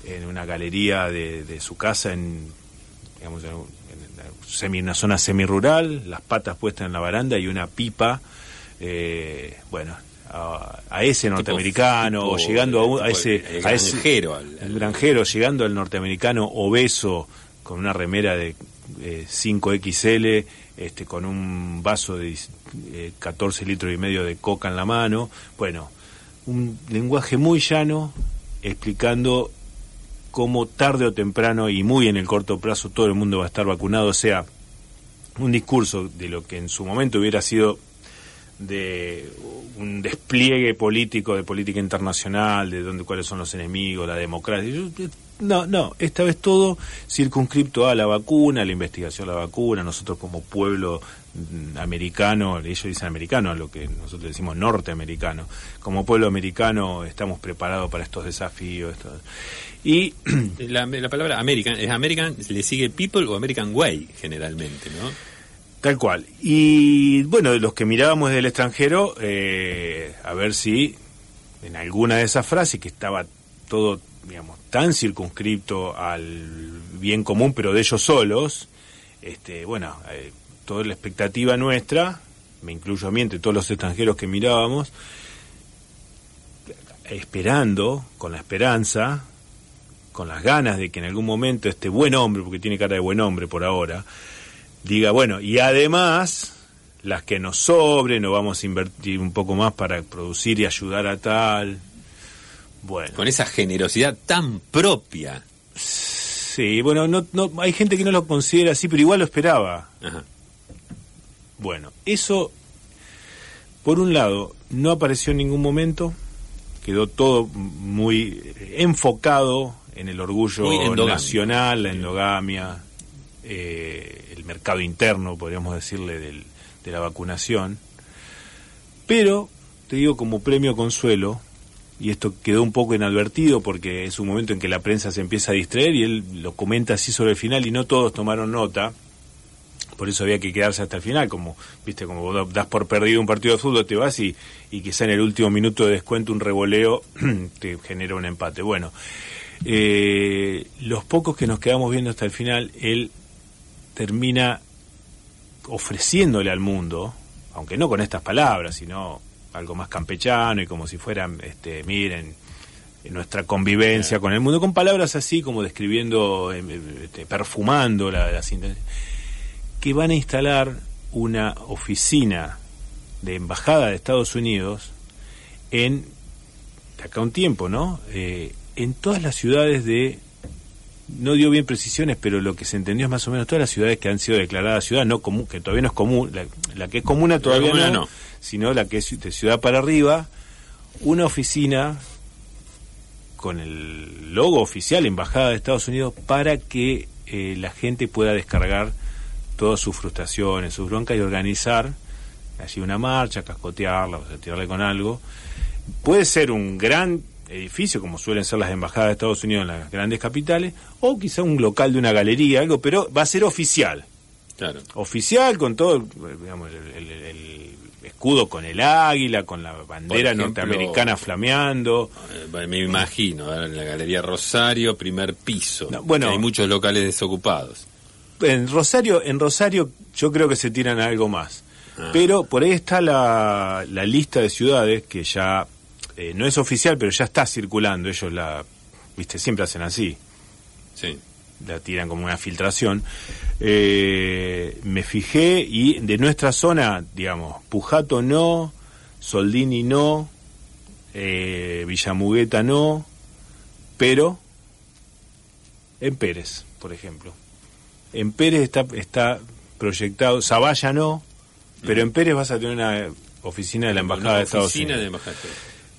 en una galería de, de su casa en, digamos, en, semi, una zona semirural, las patas puestas en la baranda y una pipa, eh, bueno, a, a ese norteamericano, tipo- o llegando a, un- a ese, el a ese granjero, al- al- el granjero, llegando al norteamericano obeso con una remera de eh, 5XL, este, con un vaso de eh, 14 litros y medio de coca en la mano, bueno, un lenguaje muy llano explicando cómo tarde o temprano y muy en el corto plazo todo el mundo va a estar vacunado, o sea, un discurso de lo que en su momento hubiera sido de un despliegue político, de política internacional, de dónde, cuáles son los enemigos, la democracia. No, no, esta vez todo circunscripto a la vacuna, a la investigación de la vacuna, nosotros como pueblo americano, ellos dicen americano, a lo que nosotros decimos norteamericano, como pueblo americano estamos preparados para estos desafíos. estos- Y La, la palabra American, ¿es American, le sigue People o American Way generalmente, ¿no? Tal cual. Y bueno, de los que mirábamos desde el extranjero, eh, a ver si en alguna de esas frases que estaba todo, digamos, tan circunscripto al bien común, pero de ellos solos, este, bueno, eh, toda la expectativa nuestra, me incluyo a mí entre todos los extranjeros que mirábamos, esperando, con la esperanza, con las ganas de que en algún momento este buen hombre, porque tiene cara de buen hombre por ahora, diga, bueno, y además las que nos sobren o vamos a invertir un poco más para producir y ayudar a tal. Bueno. Con esa generosidad tan propia. Sí, bueno, no, no, hay gente que no lo considera así, pero igual lo esperaba. Ajá. Bueno, eso, por un lado, no apareció en ningún momento, quedó todo muy enfocado en el orgullo nacional, la endogamia, eh, el mercado interno, podríamos decirle, del, de la vacunación. Pero, te digo, como premio consuelo, y esto quedó un poco inadvertido porque es un momento en que la prensa se empieza a distraer y él lo comenta así sobre el final y no todos tomaron nota. Por eso había que quedarse hasta el final, como viste, como vos das por perdido un partido de fútbol, te vas y, y quizá en el último minuto de descuento un revoleo te genera un empate. Bueno, eh, los pocos que nos quedamos viendo hasta el final, él termina ofreciéndole al mundo, aunque no con estas palabras, sino algo más campechano y como si fueran, este, miren, nuestra convivencia con el mundo, con palabras así como describiendo, eh, este, perfumando la- las intenciones, que van a instalar una oficina de embajada de Estados Unidos en, de acá un tiempo, ¿no? Eh, en todas las ciudades de no dio bien precisiones, pero lo que se entendió es más o menos todas las ciudades que han sido declaradas ciudad, no común, que todavía no es común, la, la que es comuna todavía comuna no, no. sino la que es de ciudad para arriba, una oficina con el logo oficial Embajada de Estados Unidos para que eh, la gente pueda descargar todas sus frustraciones, sus broncas y organizar allí una marcha, cascotearla, o sea, tirarle con algo. Puede ser un gran edificio, como suelen ser las embajadas de Estados Unidos en las grandes capitales, o quizá un local de una galería, algo, pero va a ser oficial. Claro. Oficial con todo, eh, digamos, el, el- el escudo con el águila, con la bandera ejemplo, norteamericana flameando. Eh, Me imagino, ¿verdad? en la Galería Rosario, primer piso. No, bueno. hay muchos locales desocupados. En Rosario, en Rosario yo creo que se tiran algo más. Ah. Pero por ahí está la, la lista de ciudades que ya eh, no es oficial, pero ya está circulando. Ellos la, viste, siempre hacen así, Sí. la tiran como una filtración. Eh, me fijé y de nuestra zona, digamos, Pujato no, Soldini no, eh, Villamugueta no, pero en Pérez, por ejemplo. En Pérez está, está proyectado, Zavalla no, pero en Pérez vas a tener una oficina de la Embajada Una de Estados oficina Unidos. de Embajada.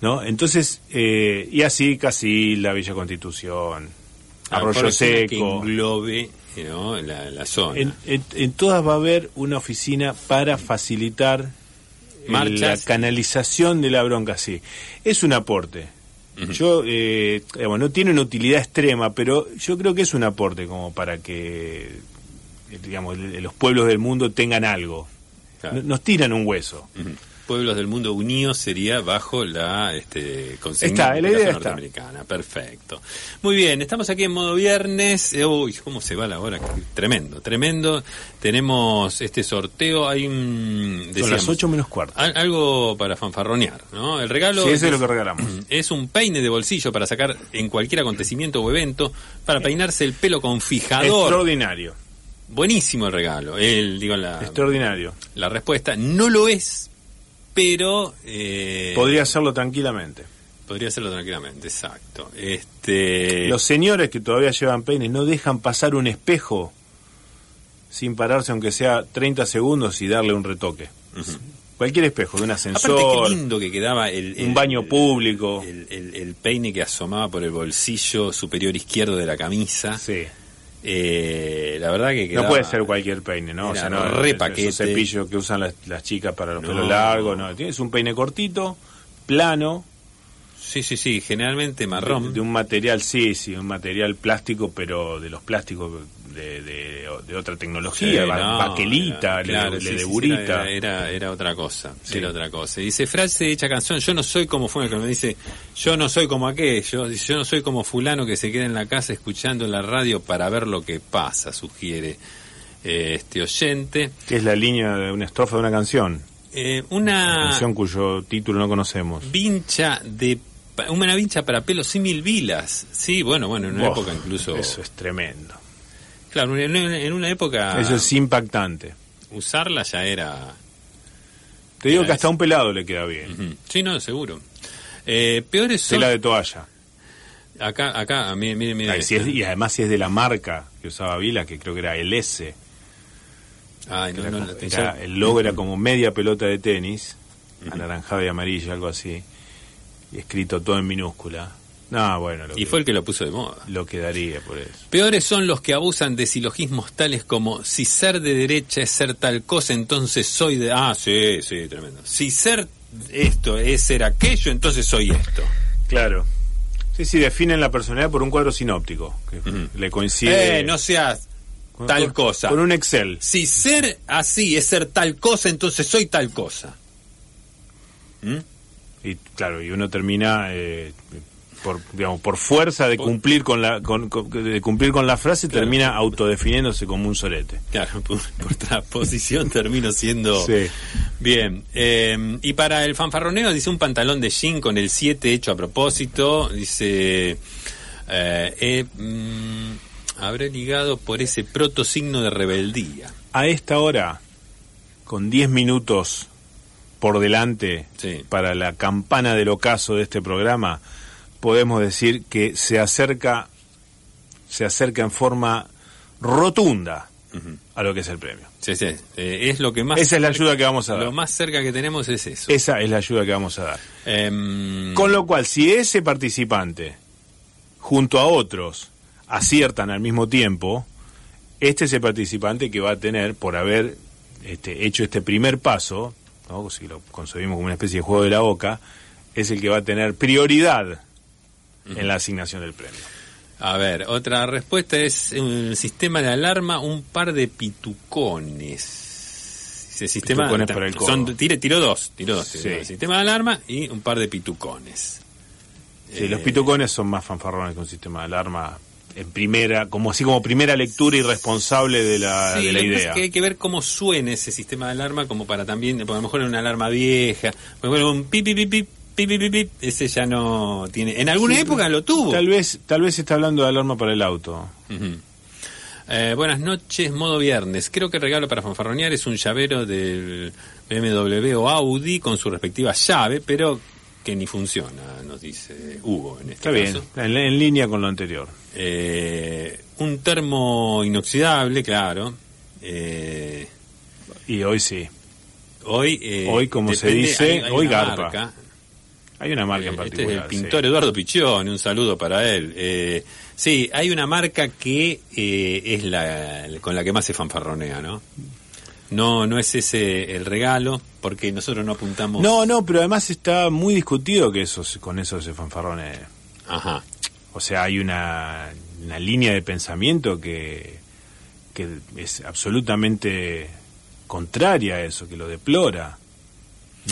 ¿no? Entonces, eh, y así casi la Villa Constitución, Ah, Arroyo Que Seco. englobe ¿no? la, la zona. En, en- en todas va a haber una oficina para facilitar eh, la canalización de la bronca, sí. Es un aporte. Yo, eh, digamos, no tiene una utilidad extrema, pero yo creo que es un aporte como para que, eh, digamos, los pueblos del mundo tengan algo. Claro. Nos tiran un hueso. Pueblos del mundo unidos sería bajo la este, consigna Está, la está. norteamericana. Perfecto. Muy bien, estamos aquí en modo viernes. Uy, cómo se va la hora. Tremendo, tremendo. Tenemos este sorteo. Hay un. Son decíamos, las 8 menos cuarto. al- Algo para fanfarronear, ¿no? El regalo. Sí, es lo que regalamos. Es un peine de bolsillo para sacar en cualquier acontecimiento o evento para peinarse el pelo con fijador. Extraordinario. Buenísimo el regalo. El, digo, la, Extraordinario. la respuesta no lo es, pero eh, Podría hacerlo tranquilamente. podría hacerlo tranquilamente, exacto. Este, Los señores que todavía llevan peines no dejan pasar un espejo sin pararse aunque sea 30 segundos y darle un retoque. Cualquier espejo, de un aparte ascensor, qué lindo que quedaba el, el- un baño público. el, el- el peine que asomaba por el bolsillo superior izquierdo de la camisa. Sí. Eh, la verdad que No puede ser cualquier peine, ¿no? O sea, no re esos paquete. cepillos que usan las, las chicas para los No. pelos largos, no. Tienes un peine cortito, plano, Sí, sí, sí, generalmente marrón. De, de un material, sí, sí, un material plástico, pero de los plásticos de, de, de otra tecnología, Sí, ba- no, baquelita, era- claro, le, sí, le de sí. Era, era, era otra cosa, era otra cosa. Dice, frase hecha canción, yo no soy como fue me dice, yo no soy como aquello, yo no soy como fulano que se queda en la casa escuchando la radio para ver lo que pasa, sugiere eh, este oyente. que es la línea de una estrofa de una canción, Eh, una una canción cuyo título no conocemos. vincha de una vincha para pelo símil vilas. Sí, bueno, bueno, en una época incluso Eso es tremendo. Claro, en una, en una época Eso es impactante. usarla ya era Te digo que hasta es- un pelado le queda bien. Sí, no, seguro. Eh, peores son... Tela de toalla. Acá, acá, mire, mire, mire. Ay, si es- y además si es de la marca que usaba Vila, que creo que era el S. Ay, no, Era no, como- la- era- el logo era como media pelota de tenis, anaranjada y amarilla, algo así, y escrito todo en minúscula. No, bueno, lo, Y que, fue el que lo puso de moda. lo quedaría por eso. Peores son los que abusan de silogismos tales como si ser de derecha es ser tal cosa, entonces soy de... Ah, sí, sí, tremendo. Si ser esto es ser aquello, entonces soy esto. Claro. Sí, sí, definen la personalidad por un cuadro sinóptico, que le coincide Eh, no seas con- tal cosa. Con un Excel. Si ser así es ser tal cosa, entonces soy tal cosa. ¿Mm? Y claro, y uno termina eh, por digamos por fuerza de cumplir con la con, con- de cumplir con la frase Claro. termina autodefiniéndose como un sorete. Claro, por, por transposición termino siendo... Sí. Bien, eh, y para el fanfarroneo dice un pantalón de jean con el 7 hecho a propósito, dice, eh, eh, mm, habré ligado por ese proto signo de rebeldía. A esta hora con 10 minutos por delante Sí. para la campana del ocaso de este programa, podemos decir que se acerca se acerca en forma rotunda a lo que es el premio. Sí, sí, eh, es lo que más... Esa es la ayuda que vamos a dar. Lo más cerca que tenemos es eso. Esa es la ayuda que vamos a dar. Em, Con lo cual, si ese participante, junto a otros, aciertan al mismo tiempo, este es el participante que va a tener, por haber este, hecho este primer paso, ¿no? si lo concebimos como una especie de juego de la boca, es el que va a tener prioridad en la asignación del premio. A ver, otra respuesta es el sistema de alarma, un par de pitucones. Dice sistema Pitucones para el codo. son tire, tiró dos, tiró dos. Sí. Sistema de alarma y un par de pitucones. Sí, Eh, los pitucones son más fanfarrones que un sistema de alarma en primera, como así como primera lectura y responsable de la, Sí, de la idea. es que hay que ver cómo suena ese sistema de alarma como para también, porque a lo mejor es una alarma vieja, bueno, un pip, pip, pip, pip, pip, pip, ese ya no tiene, en alguna Sí, época lo tuvo. Tal vez, tal vez está hablando de alarma para el auto. Ujú. Eh, buenas noches, modo viernes. Creo que el regalo para fanfarronear es un llavero del BMW o Audi con su respectiva llave, pero que ni funciona, nos dice Hugo en este Está bien, caso. en, en línea con lo anterior. Eh, un termo inoxidable, claro. Eh, Y hoy sí. hoy, eh, Hoy, como se dice, hay- hay hoy una garpa. marca. Hay una marca en Eh, este es particular. el pintor Eduardo Piccioni, un saludo para él. Eh, sí, hay una marca que eh, es la con la que más se fanfarronea, ¿no? No, no es ese el regalo, porque nosotros no apuntamos. No, no, pero además está muy discutido que eso, se- con eso se fanfarrone. Ajá. O sea, hay una, una línea de pensamiento que, que es absolutamente contraria a eso, que lo deplora.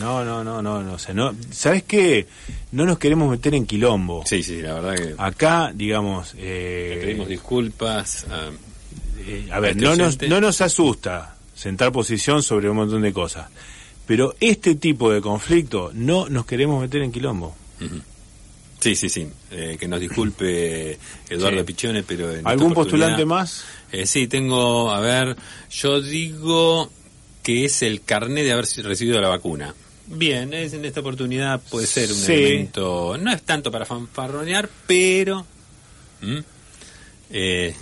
No, no, no, no, no, o sea, no, ¿sabes qué? No nos queremos meter en quilombo. Sí, sí, la verdad que Acá, digamos, le eh, pedimos disculpas. ah, Eh, a ver, Este no nos, no nos asusta sentar posición sobre un montón de cosas, pero este tipo de conflicto no nos queremos meter en quilombo. Sí, sí, sí. Eh, que nos disculpe Eduardo Sí. Pero. en ¿Algún postulante más? Eh, sí, tengo, a ver, yo digo que es el carné de haber recibido la vacuna. Bien, es, en esta oportunidad puede ser un Sí. elemento, no es tanto para fanfarronear, pero... ¿Mm? Eh,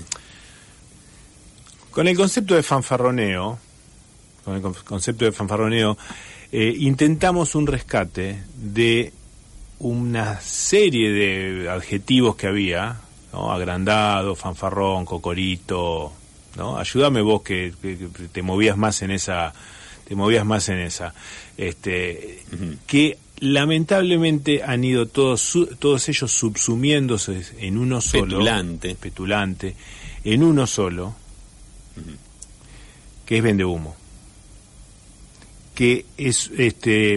Con el concepto de fanfarroneo, con el con- concepto de fanfarroneo, eh, intentamos un rescate de una serie de adjetivos que había, ¿no? agrandado, fanfarrón, cocorito, ¿no? Ayúdame vos que, que- que te movías más en esa te movías más en esa. Este, que lamentablemente han ido todos su- todos ellos subsumiéndose en uno solo. Petulante. Petulante. En uno solo. Que es vende humo. Que es este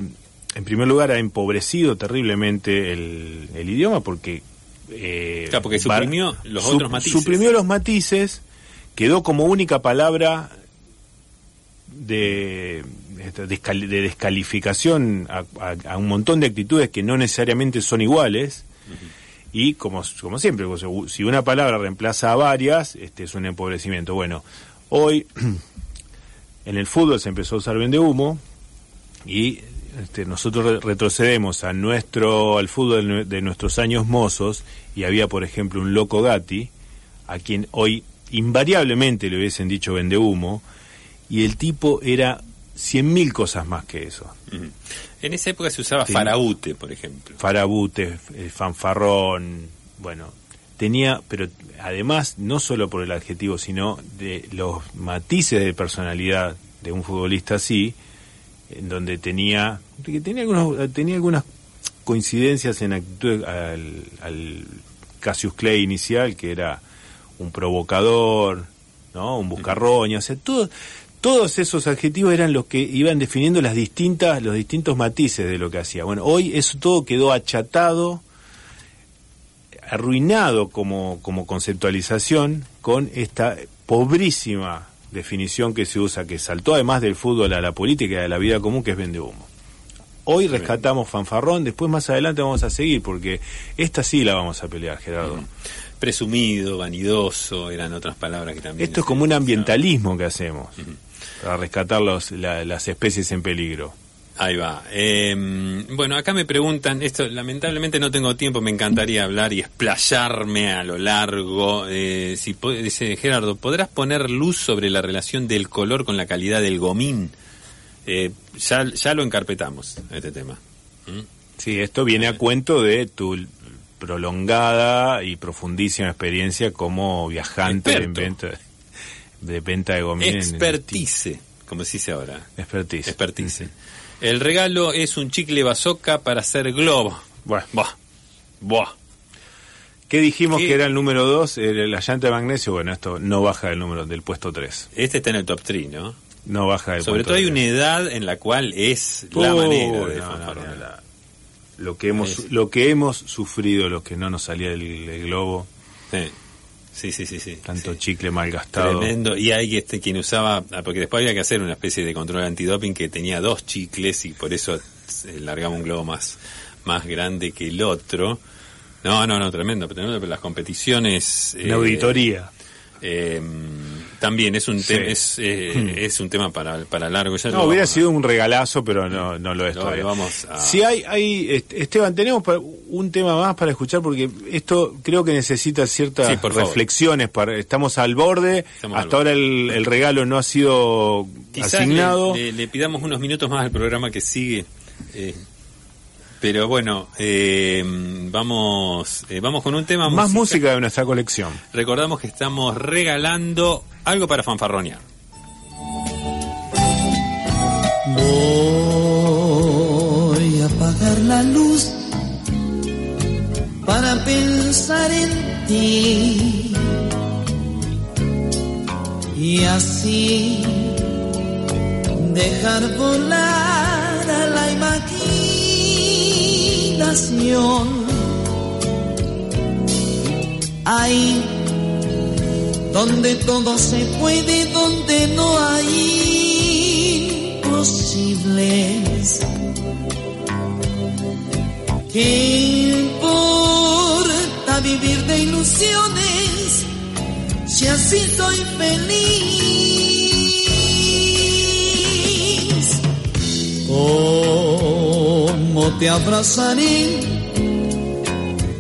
en primer lugar ha empobrecido terriblemente el, el idioma porque eh, Claro, porque va- suprimió los otros matices. Suprimió los matices, quedó como única palabra de, de descalificación a, a- a un montón de actitudes que no necesariamente son iguales. Y como, como siempre, si una palabra reemplaza a varias, este es un empobrecimiento. Bueno, hoy en el fútbol se empezó a usar vende humo y este, nosotros re- retrocedemos a nuestro al fútbol de, nue- de nuestros años mozos y había por ejemplo un loco Gatti a quien hoy invariablemente le hubiesen dicho vende humo y el tipo era cien mil cosas más que eso. En esa época se usaba Sí. faraute, por ejemplo. farabute eh, fanfarrón bueno tenía pero además no solo por el adjetivo sino de los matices de personalidad de un futbolista así en donde tenía que tenía algunos tenía algunas coincidencias en actitud al, al Cassius Clay inicial que era un provocador no un buscarroña o sea todo todos esos adjetivos eran los que iban definiendo las distintas los distintos matices de lo que hacía. Bueno hoy eso todo quedó achatado arruinado como, como conceptualización con esta pobrísima definición que se usa, que saltó además del fútbol a la política y a la vida común, que es vende humo. Hoy rescatamos fanfarrón, después más adelante vamos a seguir, porque esta sí la vamos a pelear, Gerardo. Presumido, vanidoso, eran otras palabras que también... Esto es como un ambientalismo que hacemos para rescatar los, la- las especies en peligro. Ahí va. Eh, bueno, acá me preguntan, esto lamentablemente no tengo tiempo, me encantaría hablar y explayarme a lo largo. Eh, si dice Gerardo, ¿podrás poner luz sobre la relación del color con la calidad del gomín? Eh, ya, ya lo encarpetamos, este tema. ¿Mm? Sí, esto viene a cuento de tu prolongada y profundísima experiencia como viajante Experto. venta, de venta de gomín. Expertice, como se dice ahora. Expertise. Expertice. El regalo es un chicle bazooka para hacer globo. Bueno, Buah. Buah. ¿qué dijimos ¿Qué? que era el número 2? La llanta de magnesio. Bueno, esto no baja del número del puesto 3. Este está en el top 3, ¿no? No baja del Sobre puesto todo hay una edad en la cual es la Oh, manera de no, no, no, la- lo que hemos Es- lo que hemos sufrido los que no nos salía el, el globo Sí. Sí, sí, sí, sí. tanto sí. chicle malgastado Tremendo. Y hay este quien usaba, ah, porque después había que hacer una especie de control antidoping que tenía dos chicles y por eso se largaba un globo más, más grande que el otro. No, no, no, tremendo. Pero las competiciones. una auditoría eh, también es un, Sí. tema es, eh, es un tema para, para largo. Ya no hubiera a- sido un regalazo pero no no lo es todavía vamos a- si hay hay este, Esteban tenemos un tema más para escuchar porque esto creo que necesita ciertas Sí, reflexiones para estamos al borde Estamos al hasta ahora el, el regalo no ha sido Quizás asignado le, le- le pidamos unos minutos más al programa que sigue. eh, pero bueno, eh, vamos eh, vamos con un tema más musical. música de nuestra colección Recordamos que estamos regalando algo para fanfarronear. Voy a apagar la luz para pensar en ti y así dejar volar a la imaginación. Ahí donde todo se puede, donde no hay imposibles. ¿Qué importa vivir de ilusiones si así soy feliz? ¿Cómo te abrazaré?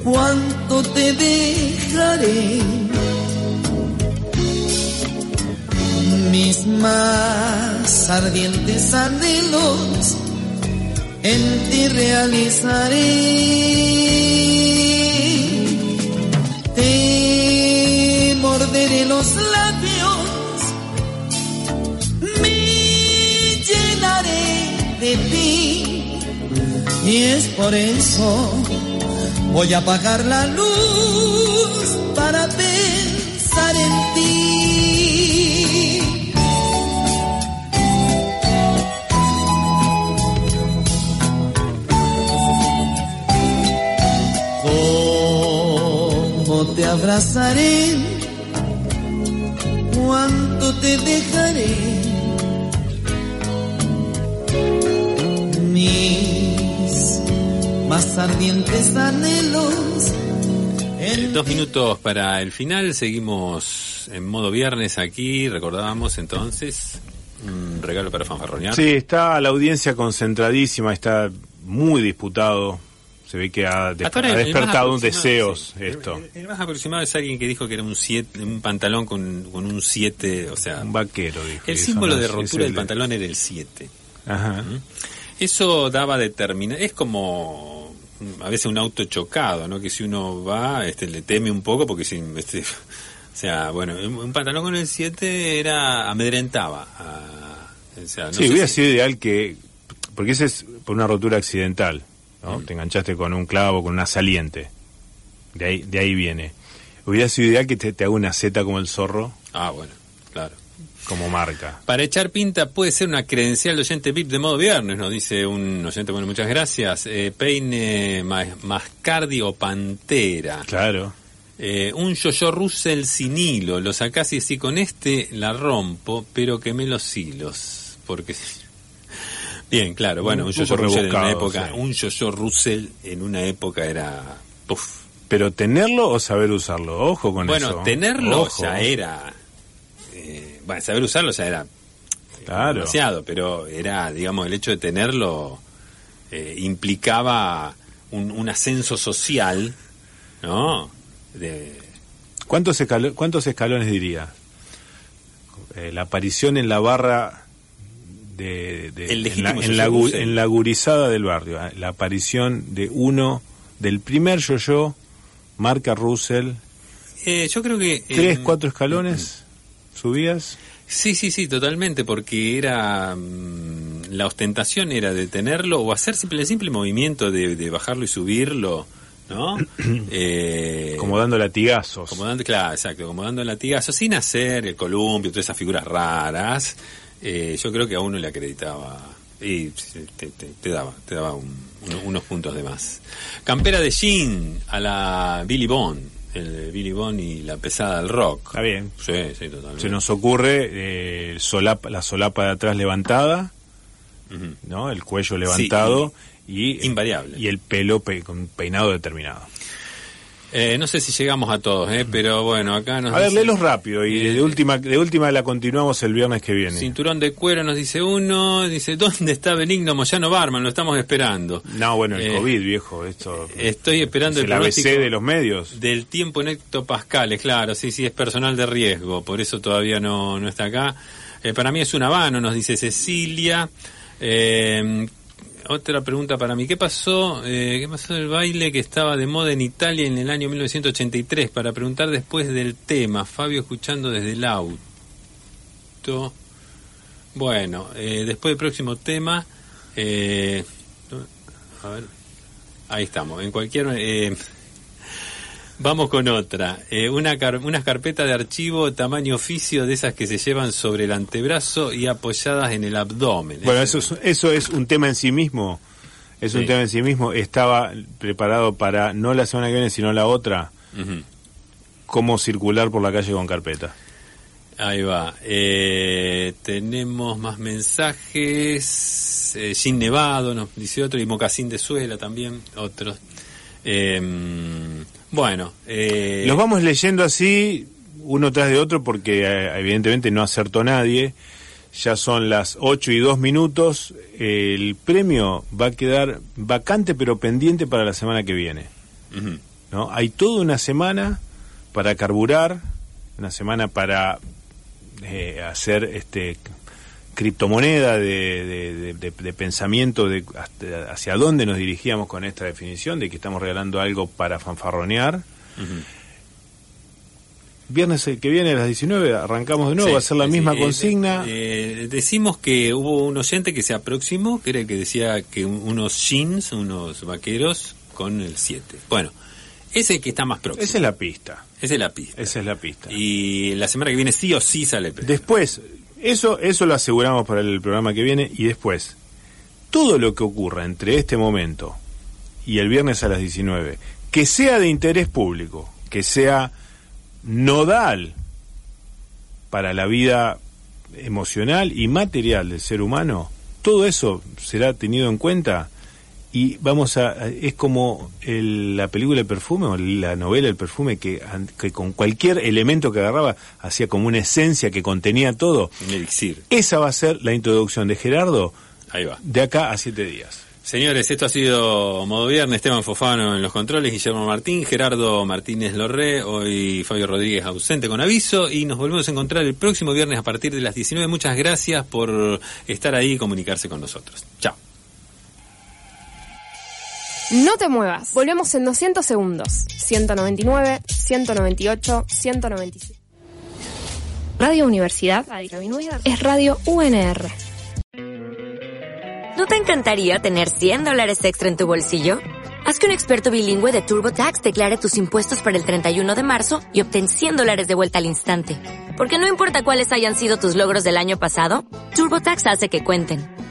¿Cuánto te dejaré? mis más ardientes anhelos en ti realizaré. Te morderé los labios, me llenaré de ti. Y es por eso voy a apagar la luz para pensar en ti. ¿Cómo te abrazaré? ¿Cuánto te dejaré? Más ardientes anhelos. en Dos minutos para el final, seguimos en modo viernes aquí, recordábamos entonces un regalo para fanfarronear. Sí, está la audiencia concentradísima, está muy disputado. Se ve que ha, despertado un deseos sí. esto. El, el más aproximado es alguien que dijo que era un siete, un pantalón con, con un 7, o sea, Un vaquero, dijo. el símbolo no de rotura el del pantalón era el 7. Ajá. Eso daba determinar, es como mm, a veces un auto chocado, ¿no? Que si uno va, este, le teme un poco porque si, este, o sea, bueno, un pantalón con el 7 era amedrentaba. a- o sea, no sí, hubiera si- sido ideal que. Porque ese es por una rotura accidental, ¿no? Te enganchaste con un clavo, con una saliente. De ahí, de ahí viene. Hubiera sido ideal que te, te haga una Z como el zorro, Ah, bueno, claro. Como marca. Para echar pinta puede ser una credencial de oyente VIP de modo viernes, nos dice un oyente, bueno, muchas gracias. Eh, peine ma- Mascardi o Pantera. Claro. Eh, un yo-yo Russell sin hilo. Lo sacás y decís, con este la rompo, pero quemé los hilos. Porque... Bien, claro, bueno, un Un yo-yo Russell en una época, sí. un yo-yo Russell en una época era... Puf. Pero tenerlo o saber usarlo, ojo con Bueno, eso. tenerlo Ojo. ya era... bueno, saber usarlo ya era Claro. demasiado, pero era, digamos, el hecho de tenerlo eh, implicaba un, un ascenso social, ¿no? De, ¿Cuántos, escalo- ¿Cuántos escalones diría? Eh, la aparición en la barra de, de- El en, la, en, la, en la gurizada del barrio. eh, La aparición de uno, del primer yo-yo, marca Russell, Eh, yo creo que... tres, eh, cuatro escalones, subías. Sí, sí, sí, totalmente, porque era... mm, la ostentación era de tenerlo o hacer simple, el simple movimiento de, de bajarlo y subirlo, ¿no? Eh, como dando latigazos. Como dando, claro, exacto, como dando latigazo, sin hacer el columpio, todas esas figuras raras, eh, yo creo que a uno le acreditaba y te, te- te daba, te daba un- uno- unos puntos de más. Campera de jean a la Billy Bond, el Billy Bond y la pesada del rock. Está bien. Sí, sí, totalmente. Se nos ocurre eh, solapa- la solapa de atrás levantada. ¿no? El cuello levantado y, Invariable. y el pelo pe- con peinado determinado. Eh, no sé si llegamos a todos, eh, pero bueno, acá nos A ver, dice- léelos rápido y Eh, de última de última la continuamos el viernes que viene. Cinturón de cuero nos dice uno, dice, ¿dónde está Benigno Moyano Barman? Lo estamos esperando. No, bueno, el Eh, COVID, viejo, esto Estoy esperando es el el ABC de los medios. del tiempo en hectopascales, claro, sí, sí, es personal de riesgo, por eso todavía no, no está acá. Eh, para mí es un habano, nos dice Cecilia. Eh, otra pregunta para mí, ¿qué pasó? Eh, ¿Qué pasó del baile que estaba de moda en Italia en el año 1983? Para preguntar después del tema, Fabio escuchando desde el auto. Bueno, eh, después del próximo tema, eh, a ver, ahí estamos. En cualquier, eh, vamos con otra. Eh, una car- unas carpetas de archivo tamaño oficio de esas que se llevan sobre el antebrazo y apoyadas en el abdomen. Bueno, eso es, eso es un tema en sí mismo. Es un tema en sí mismo. Estaba preparado para no la semana que viene, sino la otra, cómo circular por la calle con carpeta. Ahí va. Eh, tenemos más mensajes. Eh, Nevado nos dice otro. Y Mocasín de Suela también. Otros. Eh, bueno. Eh, Los vamos leyendo así, uno tras de otro, porque eh, evidentemente no acertó nadie. Ya son las 8 y 2 minutos. El premio va a quedar vacante pero pendiente para la semana que viene. ¿no? Hay toda una semana para carburar, una semana para eh, hacer este criptomoneda de, de- de- pensamiento de hasta- hacia dónde nos dirigíamos con esta definición de que estamos regalando algo para fanfarronear. Viernes que viene a las 19 arrancamos de nuevo, Sí, va a ser la misma eh, consigna. eh, decimos que hubo un oyente que se aproximó, que era el que decía que un- unos jeans, unos vaqueros con el 7. Bueno, ese es el que está más próximo. Esa es la pista. Esa es la pista. Esa es la pista. Y la semana que viene sí o sí sale el. Después, eso, eso lo aseguramos para el programa que viene y después, todo lo que ocurra entre este momento y el viernes a las 19, que sea de interés público, que sea nodal para la vida emocional y material del ser humano, todo eso será tenido en cuenta y vamos a es como el- la película El perfume o la novela El perfume que, que con cualquier elemento que agarraba hacía como una esencia que contenía todo Un elixir. esa va a ser la introducción de Gerardo Ahí va. de acá a siete días Señores, esto ha sido Modo Viernes, Esteban Fofano en los controles, Guillermo Martín, Gerardo Martínez Lorré, hoy Fabio Rodríguez ausente con aviso y nos volvemos a encontrar el próximo viernes a partir de las 19. Muchas gracias por estar ahí y comunicarse con nosotros. Chao. No te muevas. Volvemos en 200 segundos. 199, 198, 197. Radio Universidad es Radio UNR. ¿No te encantaría tener 100 dólares extra en tu bolsillo? Haz que un experto bilingüe de TurboTax declare tus impuestos para el 31 de marzo y obtén 100 dólares de vuelta al instante. Porque no importa cuáles hayan sido tus logros del año pasado, TurboTax hace que cuenten.